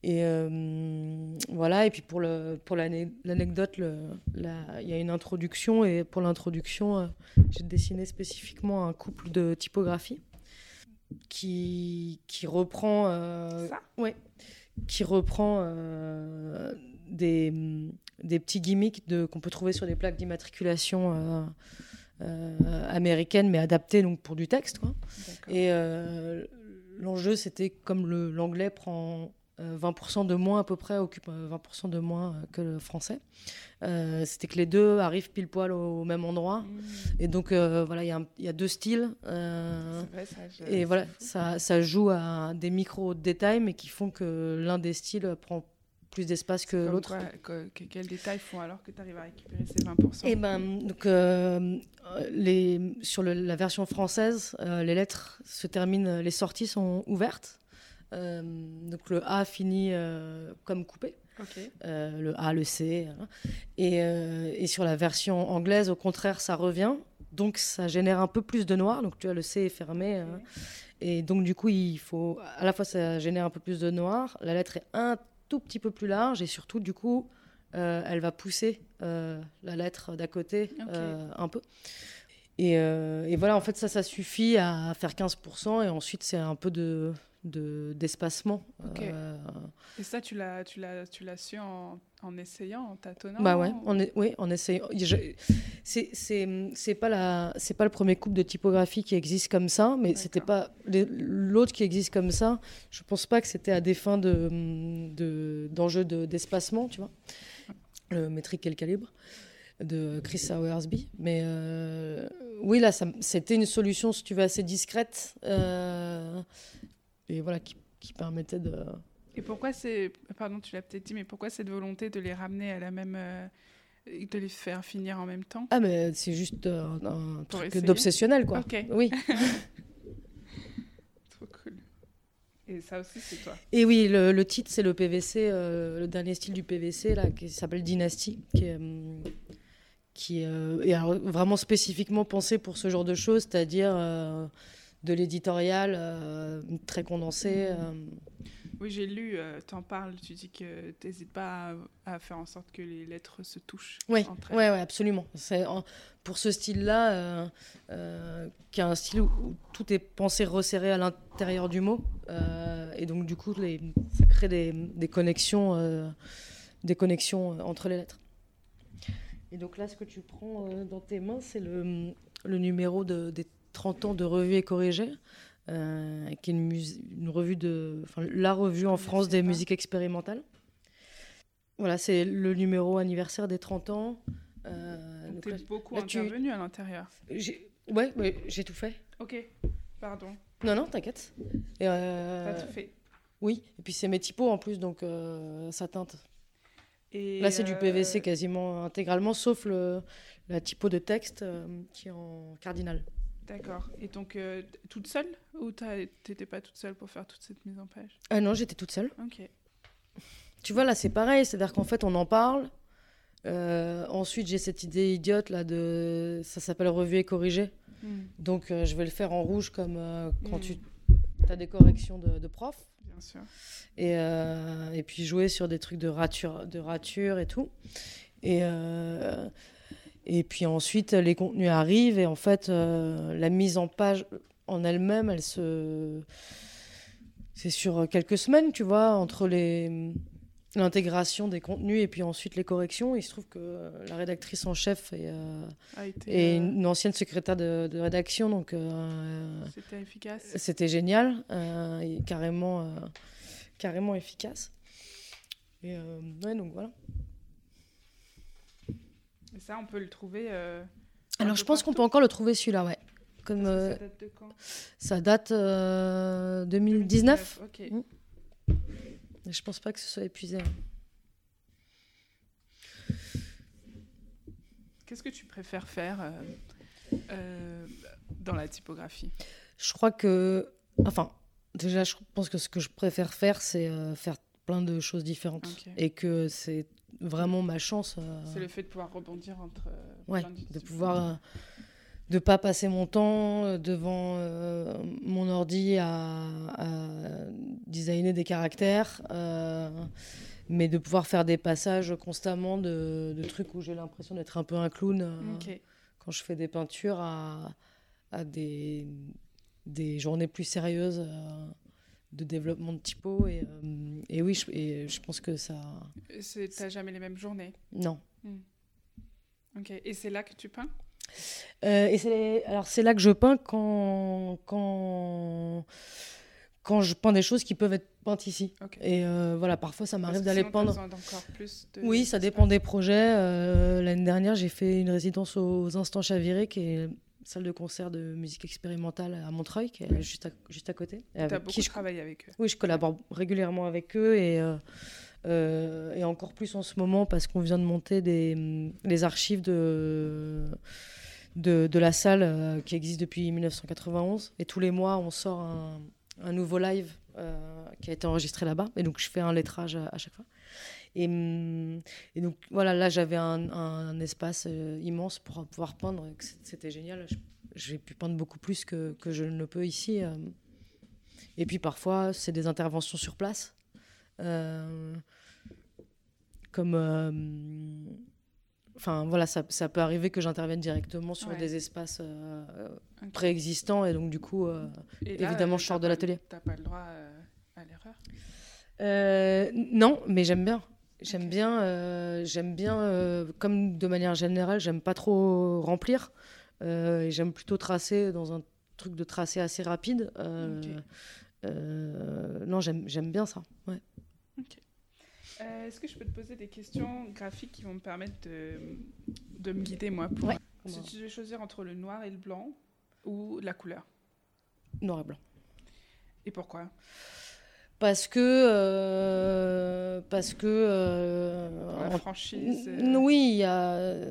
et euh, voilà, et puis pour, le, pour l'anecdote, il y a une introduction, et pour l'introduction, euh, j'ai dessiné spécifiquement un couple de typographie qui, qui reprend. Euh, Ça Ouais. Qui reprend des, des petits gimmicks de, qu'on peut trouver sur des plaques d'immatriculation. américaines mais adaptées donc pour du texte quoi. et l'enjeu c'était comme l'anglais prend 20% euh, de moins à peu près, occupe 20% euh, de moins euh, que le français. C'était que les deux arrivent pile poil au, même endroit. Mmh. Et donc voilà, il y, a deux styles. Vrai, ça, et voilà, ça, ça, joue à des micro-détails, mais qui font que l'un des styles prend plus d'espace que l'autre. quels détails font alors que tu arrives à récupérer ces 20% Et eh ben, donc, les, sur la version française, les lettres se terminent, les sorties sont ouvertes. Euh, donc le A finit euh, comme coupé. Euh, le A, le C. Hein. Et, et, sur la version anglaise, au contraire, ça revient. Donc ça génère un peu plus de noir. Donc tu vois, le C est fermé. Hein. Et donc du coup, il faut à la fois ça génère un peu plus de noir. La lettre est un tout petit peu plus large et surtout du coup, elle va pousser la lettre d'à côté un peu. Et, et, voilà, en fait, ça, ça suffit à faire 15%. Et ensuite, c'est un peu de, de d'espacement. Euh, et ça, tu l'as, tu l'as, tu l'as su en, en, essayant, en tâtonnant. Bah ouais, en, oui, en essayant. c'est, c'est, c'est pas la, c'est pas le premier couple de typographie qui existe comme ça, mais c'était pas l'autre qui existe comme ça. Je pense pas que c'était à des fins de, de d'enjeu de, d'espacement, tu vois. Le métrique et le calibre de Chris Sauersby. Mais euh, oui, là, c'était une solution, si tu veux, assez discrète. Euh, et voilà, qui, qui permettait de. Et pourquoi c'est. Pardon, tu l'as peut-être dit, mais pourquoi cette volonté de les ramener à la même. Euh, de les faire finir en même temps? Ah, mais c'est juste un, truc d'obsessionnel, quoi. Ok. Oui. Trop cool. Et ça aussi, c'est toi. Et oui, le, le titre, c'est le PVC, euh, le dernier style du PVC, là, qui s'appelle Dynasty, qui est. Euh, qui est vraiment spécifiquement pensé pour ce genre de choses, c'est-à-dire de l'éditorial euh, très condensé. Euh, Oui, j'ai lu, euh, t'en parles, tu dis que t'hésites pas à, à faire en sorte que les lettres se touchent Oui, entre elles. ouais, ouais, absolument. C'est pour ce style-là, qui est un style où, où tout est pensé resserré à l'intérieur du mot, et donc du coup, les, ça crée des, des connexions, des connexions entre les lettres. Et donc là, ce que tu prends dans tes mains, c'est le, le numéro de, des 30 ans de Revue et Corrigée, euh, qui est une, revue de, enfin, la revue en France des pas. musiques expérimentales. Voilà, c'est le numéro anniversaire des 30 ans. Euh, Donc là, beaucoup là, tu- intervenu à l'intérieur. ouais, ouais, j'ai tout fait. Ok, pardon, Non, non, t'inquiète. Euh, t'as tout fait. Oui, et puis c'est mes typos en plus, donc euh, ça teinte. Et, Là, c'est du PVC quasiment intégralement, sauf le, la typo de texte euh, qui est en cardinal. D'accord. Et donc, euh, toute seule Ou t'étais pas toute seule pour faire toute cette mise en page? Ah non, j'étais toute seule. Ok. Tu vois, là, c'est pareil, c'est-à-dire qu'en fait, on en parle. Euh, ensuite, j'ai cette idée idiote là de. Ça s'appelle revue et corrigé. Hmm, Donc, euh, je vais le faire en rouge comme euh, quand Mm. tu as des corrections de, de prof. Bien sûr. Et, euh, et puis jouer sur des trucs de rature, de rature et tout. Et, euh, et puis ensuite, les contenus arrivent et en fait, euh, la mise en page en elle-même, elle se. C'est sur quelques semaines, tu vois, entre les l'intégration des contenus et puis ensuite les corrections. Il se trouve que la rédactrice en chef est, euh, est euh, une ancienne secrétaire de, de rédaction, donc euh, C'était efficace. c'était génial, euh, et carrément, euh, carrément efficace. Et euh, ouais, donc voilà. Et ça, on peut le trouver. euh, Alors je pense qu'on peut encore le trouver celui-là, ouais. Comme que euh, Ça date de quand? ça date euh, 2019. Ok. Mm. Et je pense pas que ce soit épuisé. hein. Qu'est-ce que tu préfères faire dans la typographie? Je crois que, enfin, déjà, je pense que ce que je préfère faire, c'est faire plein de choses différentes, et que c'est vraiment ma chance. euh, C'est le fait de pouvoir rebondir entre. euh, Ouais, de pouvoir euh, de pas passer mon temps devant mon ordi à, à designer des caractères, mais de pouvoir faire des passages constamment de, de trucs où j'ai l'impression d'être un peu un clown euh, quand je fais des peintures à, à des, des journées plus sérieuses euh, de développement de typo et, euh, et oui je, et je pense que ça T'as jamais les mêmes journées? non Ok. Et c'est là que tu peins? Euh, et c'est alors c'est là que je peins quand quand quand je peins des choses qui peuvent être peintes ici. Et euh, voilà, parfois ça m'arrive d'aller peindre. plus de- Oui, ça dépend des projets. Euh, L'année dernière, j'ai fait une résidence aux Instants Chavirés, qui est une salle de concert de musique expérimentale à Montreuil, qui est juste à, juste à côté. Beaucoup qui je, travaillé avec eux. oui, je collabore régulièrement avec eux et, euh, euh, et encore plus en ce moment parce qu'on vient de monter des, les archives de, de, de la salle euh, qui existe depuis 1991. Et tous les mois, on sort un, un nouveau live qui a été enregistré là-bas. Et donc, je fais un lettrage à, à chaque fois. Et, hum, et donc, voilà, là, j'avais un, un espace euh, immense pour pouvoir peindre. C'était génial. J'ai pu peindre beaucoup plus que, que je ne le peux ici. euh. Et puis parfois, c'est des interventions sur place. Euh, comme. euh, Enfin, voilà, ça, ça peut arriver que j'intervienne directement sur Ouais. des espaces euh, préexistants. Et donc, du coup, euh, là, évidemment, euh, je sors de l'atelier. T'as pas le droit à l'erreur? Non, mais j'aime bien. J'aime bien, euh, j'aime bien euh, comme de manière générale, j'aime pas trop remplir. Euh, et j'aime plutôt tracer dans un truc de tracé assez rapide. Non, j'aime j'aime bien ça. Ouais. Est-ce que je peux te poser des questions graphiques qui vont me permettre de, de me guider, moi pour... Ouais. Si tu devais choisir entre le noir et le blanc ou la couleur? Noir et blanc. Et pourquoi? Parce que. euh, parce que. euh, La franchise euh, Oui, il y a.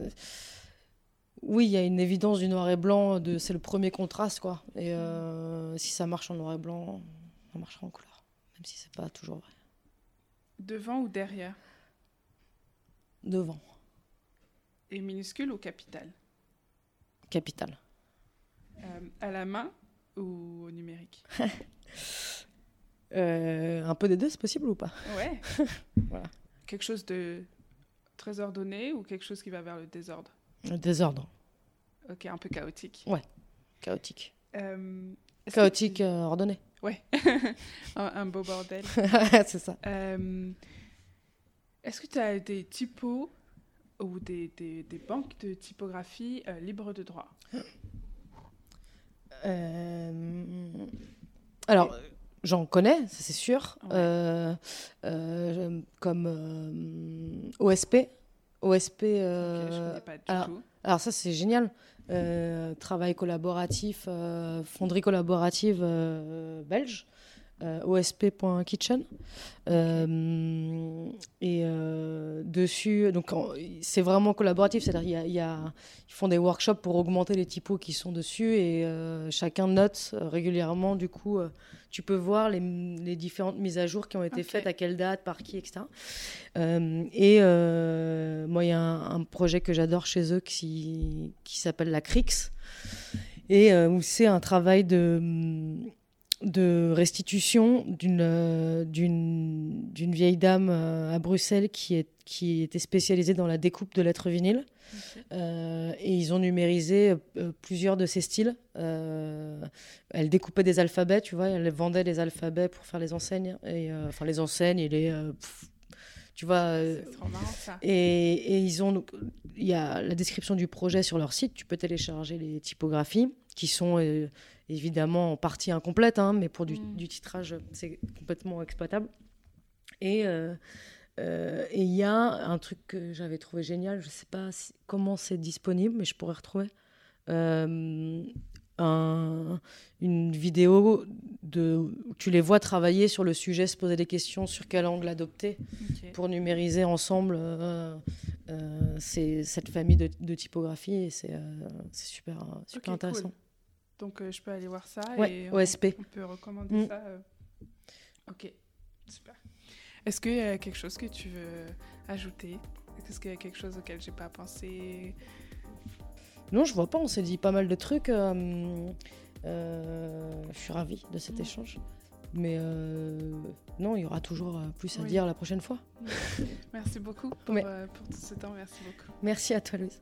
Oui, il y a une évidence du noir et blanc, de... c'est le premier contraste, quoi. Et euh, si ça marche en noir et blanc, ça marchera en couleur. Même si c'est pas toujours vrai. Devant ou derrière? Devant, Et minuscule ou capital? Capital. Euh, À la main ou au numérique? Euh, un peu des deux, c'est possible ou pas? Ouais. Voilà. Quelque chose de très ordonné ou quelque chose qui va vers le désordre? Le désordre, Ok, un peu chaotique. chaotique. Euh, que Chaotique, euh, ordonné. Ouais. un, un beau bordel. c'est ça. Est-ce que tu as des typos ou des, des- des banques de typographie libres de droit? Alors, j'en connais, ça c'est sûr. Ouais. Euh, euh, comme euh, OSP. OSP. Je pas du alors, tout. Alors ça c'est génial. Travail collaboratif, fonderie collaborative belge, euh, osp.kitchen. Euh, et euh, dessus, donc c'est vraiment collaboratif, c'est-à-dire y a- y a- ils font des workshops pour augmenter les typos qui sont dessus et euh, chacun note euh, régulièrement. Du coup, tu peux voir les, les différentes mises à jour qui ont été faites, à quelle date, par qui, etc. Et moi, il y a un, un projet que j'adore chez eux qui, qui s'appelle la CRIX, et où c'est un travail de, de restitution d'une euh, d'une vieille dame euh, à Bruxelles qui, est, qui était spécialisée dans la découpe de lettres vinyles. Euh, et ils ont numérisé euh, plusieurs de ces styles. Elle découpait des alphabets, tu vois, elle vendait les alphabets pour faire les enseignes, et, enfin les enseignes et les, pff, tu vois. trop marrant ça. et, et ils ont, il y a la description du projet sur leur site. Tu peux télécharger les typographies qui sont évidemment en partie incomplètes, hein, mais pour du, Mm. du titrage, c'est complètement exploitable. Et euh, euh, et il y a un truc que j'avais trouvé génial. Je sais pas si- comment c'est disponible, mais je pourrais retrouver. Euh, un- une vidéo de, où tu les vois travailler sur le sujet, se poser des questions sur quel angle adopter pour numériser ensemble euh, euh, cette famille de, de typographie et c'est euh, super, super intéressant. cool. Donc euh, je peux aller voir ça Ouais, et on, OSP. on peut recommander Mm. ça. euh. Ok, super. Est-ce qu'il y a quelque chose que tu veux ajouter? Est-ce qu'il y a quelque chose auquel j'ai pas pensé? Non, je vois pas, on s'est dit pas mal de trucs. euh, euh, je suis ravie de cet Mm. échange. Mais euh, non, il y aura toujours euh, plus à Oui. dire la prochaine fois. Merci beaucoup pour, euh, pour tout ce temps. Merci beaucoup. Merci à toi, Louise.